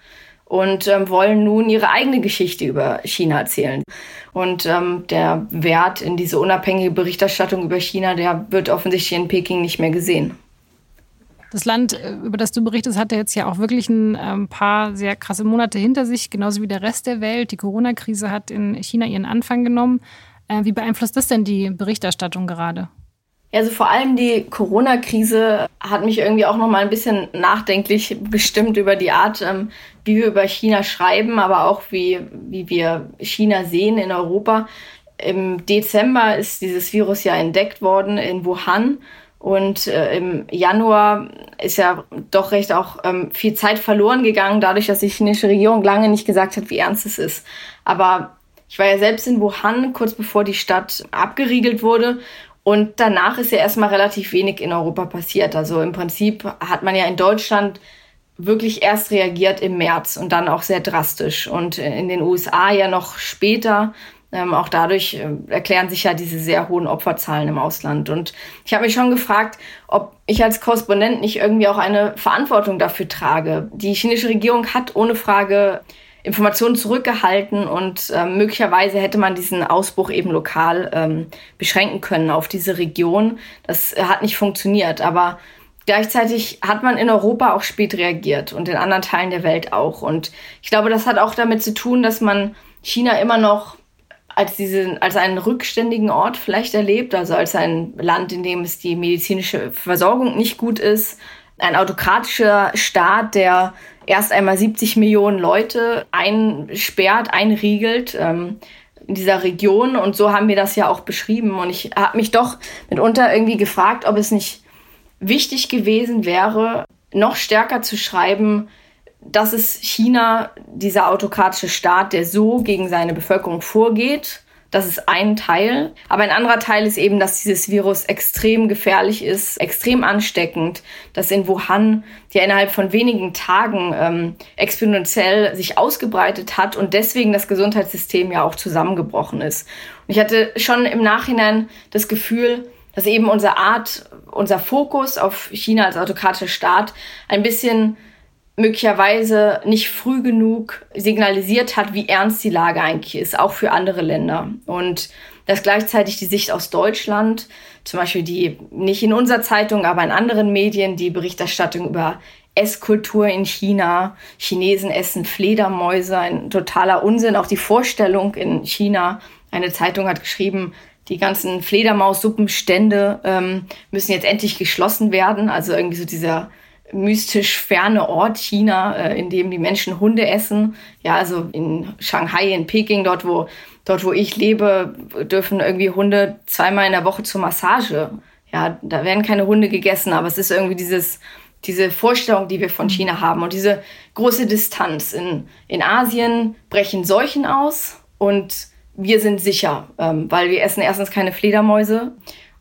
[SPEAKER 6] und ähm, wollen nun ihre eigene Geschichte über China erzählen. Und ähm, der Wert in diese unabhängige Berichterstattung über China, der wird offensichtlich in Peking nicht mehr gesehen.
[SPEAKER 1] Das Land, äh, über das du berichtest, hatte jetzt ja auch wirklich ein ähm, paar sehr krasse Monate hinter sich, genauso wie der Rest der Welt. Die Corona-Krise hat in China ihren Anfang genommen. Äh, wie beeinflusst das denn die Berichterstattung gerade?
[SPEAKER 6] Also vor allem die Corona-Krise hat mich irgendwie auch noch mal ein bisschen nachdenklich bestimmt über die Art, ähm, wie wir über China schreiben, aber auch wie, wie wir China sehen in Europa. Im Dezember ist dieses Virus ja entdeckt worden in Wuhan und äh, im Januar ist ja doch recht auch ähm, viel Zeit verloren gegangen, dadurch, dass die chinesische Regierung lange nicht gesagt hat, wie ernst es ist. Aber ich war ja selbst in Wuhan, kurz bevor die Stadt abgeriegelt wurde. Und danach ist ja erstmal relativ wenig in Europa passiert. Also im Prinzip hat man ja in Deutschland wirklich erst reagiert im März und dann auch sehr drastisch. Und in den USA ja noch später ähm, auch dadurch äh, erklären sich ja diese sehr hohen Opferzahlen im Ausland. Und ich habe mich schon gefragt, ob ich als Korrespondent nicht irgendwie auch eine Verantwortung dafür trage. Die chinesische Regierung hat ohne Frage Informationen zurückgehalten und äh, möglicherweise hätte man diesen Ausbruch eben lokal ähm, beschränken können auf diese Region. Das hat nicht funktioniert, aber gleichzeitig hat man in Europa auch spät reagiert und in anderen Teilen der Welt auch. Und ich glaube, das hat auch damit zu tun, dass man China immer noch als, diesen, als einen rückständigen Ort vielleicht erlebt, also als ein Land, in dem es die medizinische Versorgung nicht gut ist, ein autokratischer Staat, der erst einmal 70 Millionen Leute einsperrt, einriegelt ähm, in dieser Region. Und so haben wir das ja auch beschrieben. Und ich habe mich doch mitunter irgendwie gefragt, ob es nicht wichtig gewesen wäre, noch stärker zu schreiben, das ist China, dieser autokratische Staat, der so gegen seine Bevölkerung vorgeht. Das ist ein Teil. Aber ein anderer Teil ist eben, dass dieses Virus extrem gefährlich ist, extrem ansteckend, dass in Wuhan ja innerhalb von wenigen Tagen ähm, exponentiell sich ausgebreitet hat und deswegen das Gesundheitssystem ja auch zusammengebrochen ist. Und ich hatte schon im Nachhinein das Gefühl, dass eben unsere Art, unser Fokus auf China als autokratischer Staat ein bisschen möglicherweise nicht früh genug signalisiert hat, wie ernst die Lage eigentlich ist, auch für andere Länder. Und dass gleichzeitig die Sicht aus Deutschland, zum Beispiel die nicht in unserer Zeitung, aber in anderen Medien, die Berichterstattung über Esskultur in China, Chinesen essen Fledermäuse, ein totaler Unsinn. Auch die Vorstellung in China, eine Zeitung hat geschrieben, die ganzen Fledermaussuppenstände ähm, müssen jetzt endlich geschlossen werden. Also irgendwie so dieser mystisch ferne Ort China, äh, in dem die Menschen Hunde essen. Ja, also in Shanghai, in Peking, dort wo, dort wo ich lebe, dürfen irgendwie Hunde zweimal in der Woche zur Massage. Ja, da werden keine Hunde gegessen, aber es ist irgendwie dieses, diese Vorstellung, die wir von China haben und diese große Distanz. In, in Asien brechen Seuchen aus und wir sind sicher, ähm, weil wir essen erstens keine Fledermäuse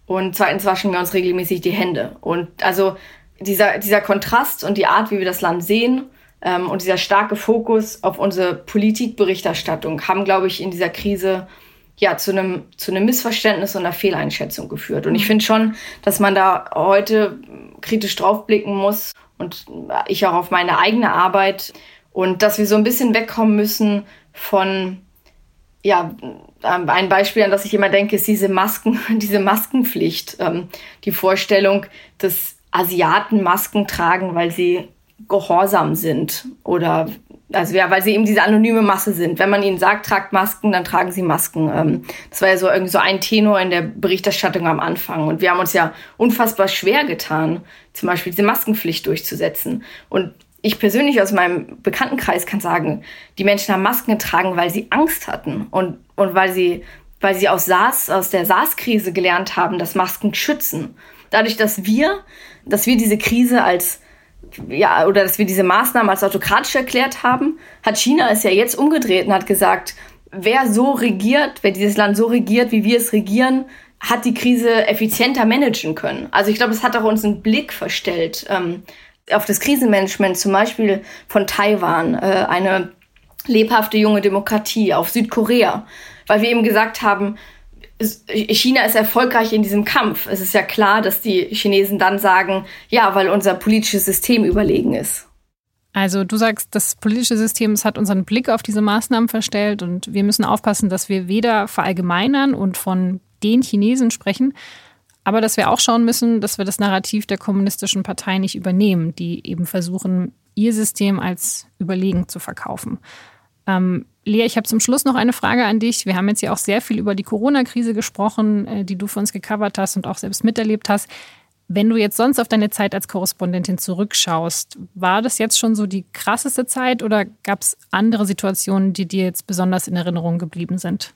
[SPEAKER 6] und zweitens waschen wir uns regelmäßig die Hände. Und also dieser, dieser Kontrast und die Art, wie wir das Land sehen ähm, und dieser starke Fokus auf unsere Politikberichterstattung haben, glaube ich, in dieser Krise ja zu einem zu einem Missverständnis und einer Fehleinschätzung geführt. Und ich finde schon, dass man da heute kritisch draufblicken muss und ich auch auf meine eigene Arbeit und dass wir so ein bisschen wegkommen müssen von ja, ähm, ein Beispiel, an das ich immer denke, ist diese Masken, [LAUGHS] diese Maskenpflicht. Ähm, die Vorstellung, dass Asiaten Masken tragen, weil sie gehorsam sind oder also ja, weil sie eben diese anonyme Masse sind. Wenn man ihnen sagt, tragt Masken, dann tragen sie Masken. Ähm, das war ja so irgendwie so ein Tenor in der Berichterstattung am Anfang. Und wir haben uns ja unfassbar schwer getan, zum Beispiel diese Maskenpflicht durchzusetzen. Und ich persönlich aus meinem Bekanntenkreis kann sagen, die Menschen haben Masken getragen, weil sie Angst hatten und, und weil sie, weil sie aus SARS, aus der SARS-Krise gelernt haben, dass Masken schützen. Dadurch, dass wir, dass wir diese Krise als ja, oder dass wir diese Maßnahmen als autokratisch erklärt haben, hat China es ja jetzt umgedreht und hat gesagt, wer so regiert, wer dieses Land so regiert, wie wir es regieren, hat die Krise effizienter managen können. Also ich glaube, es hat auch uns einen Blick verstellt ähm, auf das Krisenmanagement, zum Beispiel von Taiwan, äh, eine lebhafte junge Demokratie, auf Südkorea, weil wir eben gesagt haben, China ist erfolgreich in diesem Kampf. Es ist ja klar, dass die Chinesen dann sagen, ja, weil unser politisches System überlegen ist.
[SPEAKER 1] Also du sagst, das politische System hat unseren Blick auf diese Maßnahmen verstellt und wir müssen aufpassen, dass wir weder verallgemeinern und von den Chinesen sprechen, aber dass wir auch schauen müssen, dass wir das Narrativ der kommunistischen Partei nicht übernehmen, die eben versuchen, ihr System als überlegen zu verkaufen. Ähm, Lea, ich habe zum Schluss noch eine Frage an dich. Wir haben jetzt ja auch sehr viel über die Corona-Krise gesprochen, äh, die du für uns gecovert hast und auch selbst miterlebt hast. Wenn du jetzt sonst auf deine Zeit als Korrespondentin zurückschaust, war das jetzt schon so die krasseste Zeit oder gab es andere Situationen, die dir jetzt besonders in Erinnerung geblieben sind?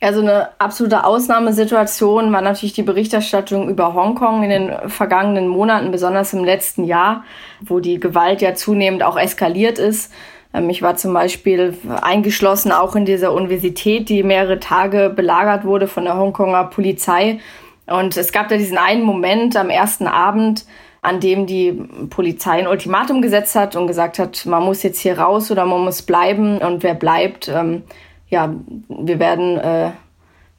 [SPEAKER 6] Also eine absolute Ausnahmesituation war natürlich die Berichterstattung über Hongkong in den vergangenen Monaten, besonders im letzten Jahr, wo die Gewalt ja zunehmend auch eskaliert ist. Ähm, ich war zum Beispiel eingeschlossen auch in dieser Universität, die mehrere Tage belagert wurde von der Hongkonger Polizei. Und es gab da diesen einen Moment am ersten Abend, an dem die Polizei ein Ultimatum gesetzt hat und gesagt hat, man muss jetzt hier raus oder man muss bleiben. Und wer bleibt, ähm, ja, wir werden äh,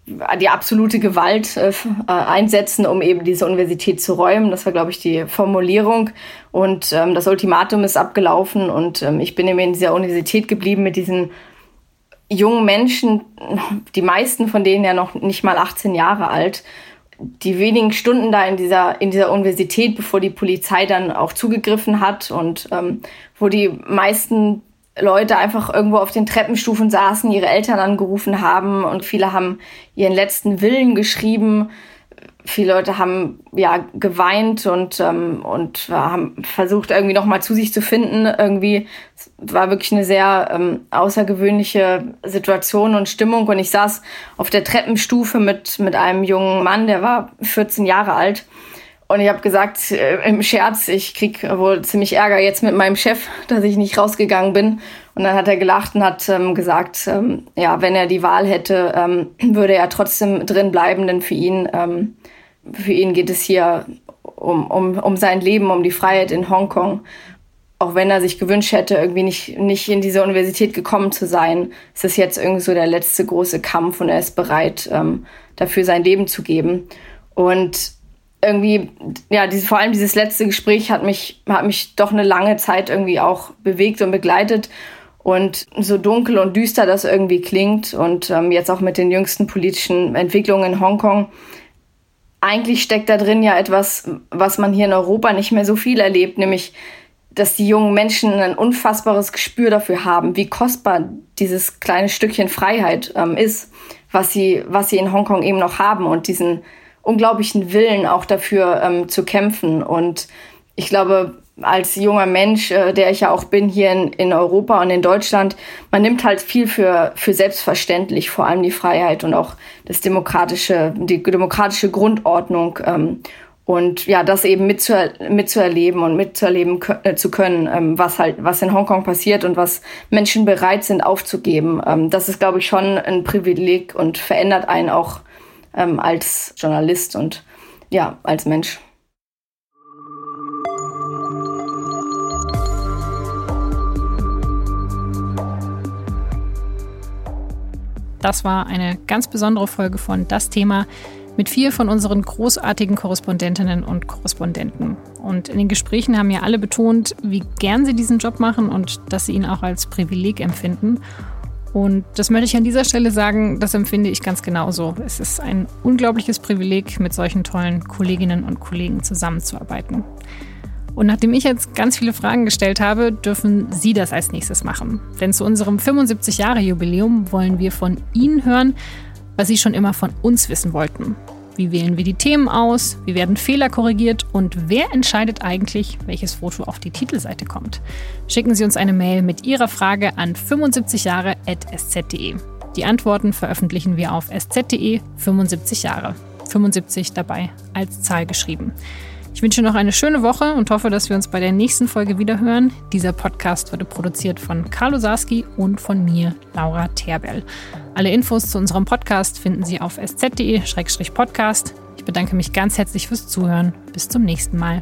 [SPEAKER 6] die absolute Gewalt äh, einsetzen, um eben diese Universität zu räumen. Das war, glaube ich, die Formulierung. Und ähm, das Ultimatum ist abgelaufen und ähm, ich bin eben in dieser Universität geblieben mit diesen jungen Menschen, die meisten von denen ja noch nicht mal 18 Jahre alt. Die wenigen Stunden da in dieser, in dieser Universität, bevor die Polizei dann auch zugegriffen hat und ähm, wo die meisten Leute einfach irgendwo auf den Treppenstufen saßen, ihre Eltern angerufen haben und viele haben ihren letzten Willen geschrieben. Viele Leute haben ja geweint und ähm, und haben versucht irgendwie noch mal zu sich zu finden. Irgendwie war wirklich eine sehr ähm, außergewöhnliche Situation und Stimmung. Und ich saß auf der Treppenstufe mit mit einem jungen Mann, der war 14 Jahre alt und ich habe gesagt äh, im Scherz, ich krieg wohl ziemlich Ärger jetzt mit meinem Chef, dass ich nicht rausgegangen bin. Und dann hat er gelacht und hat ähm, gesagt, ähm, ja, wenn er die Wahl hätte, ähm, würde er trotzdem drin bleiben, denn für ihn, ähm, für ihn geht es hier um, um, um sein Leben, um die Freiheit in Hongkong. Auch wenn er sich gewünscht hätte, irgendwie nicht, nicht in diese Universität gekommen zu sein, ist es jetzt irgendwie so der letzte große Kampf und er ist bereit, ähm, dafür sein Leben zu geben. Und irgendwie, ja, diese, vor allem dieses letzte Gespräch hat mich, hat mich doch eine lange Zeit irgendwie auch bewegt und begleitet. Und so dunkel und düster das irgendwie klingt und ähm, jetzt auch mit den jüngsten politischen Entwicklungen in Hongkong, eigentlich steckt da drin ja etwas, was man hier in Europa nicht mehr so viel erlebt, nämlich dass die jungen Menschen ein unfassbares Gespür dafür haben, wie kostbar dieses kleine Stückchen Freiheit ähm, ist, was sie, was sie in Hongkong eben noch haben und diesen unglaublichen Willen auch dafür ähm, zu kämpfen. Und ich glaube, als junger Mensch, äh, der ich ja auch bin hier in, in Europa und in Deutschland, man nimmt halt viel für, für selbstverständlich, vor allem die Freiheit und auch das demokratische, die demokratische Grundordnung. Ähm, und ja, das eben mitzuer mitzuerleben und mitzuerleben äh, zu können, ähm, was halt, was in Hongkong passiert und was Menschen bereit sind aufzugeben. Ähm, das ist, glaube ich, schon ein Privileg und verändert einen auch ähm, als Journalist und ja, als Mensch.
[SPEAKER 1] Das war eine ganz besondere Folge von Das Thema mit vier von unseren großartigen Korrespondentinnen und Korrespondenten. Und in den Gesprächen haben ja alle betont, wie gern sie diesen Job machen und dass sie ihn auch als Privileg empfinden. Und das möchte ich an dieser Stelle sagen, das empfinde ich ganz genauso. Es ist ein unglaubliches Privileg, mit solchen tollen Kolleginnen und Kollegen zusammenzuarbeiten. Und nachdem ich jetzt ganz viele Fragen gestellt habe, dürfen Sie das als nächstes machen. Denn zu unserem 75-Jahre-Jubiläum wollen wir von Ihnen hören, was Sie schon immer von uns wissen wollten. Wie wählen wir die Themen aus? Wie werden Fehler korrigiert? Und wer entscheidet eigentlich, welches Foto auf die Titelseite kommt? Schicken Sie uns eine Mail mit Ihrer Frage an 75jahre.sz.de. Die Antworten veröffentlichen wir auf sz.de 75 Jahre. 75 dabei als Zahl geschrieben. Ich wünsche noch eine schöne Woche und hoffe, dass wir uns bei der nächsten Folge wiederhören. Dieser Podcast wurde produziert von Carlo Sarski und von mir, Laura Terbell. Alle Infos zu unserem Podcast finden Sie auf sz.de-podcast. Ich bedanke mich ganz herzlich fürs Zuhören. Bis zum nächsten Mal.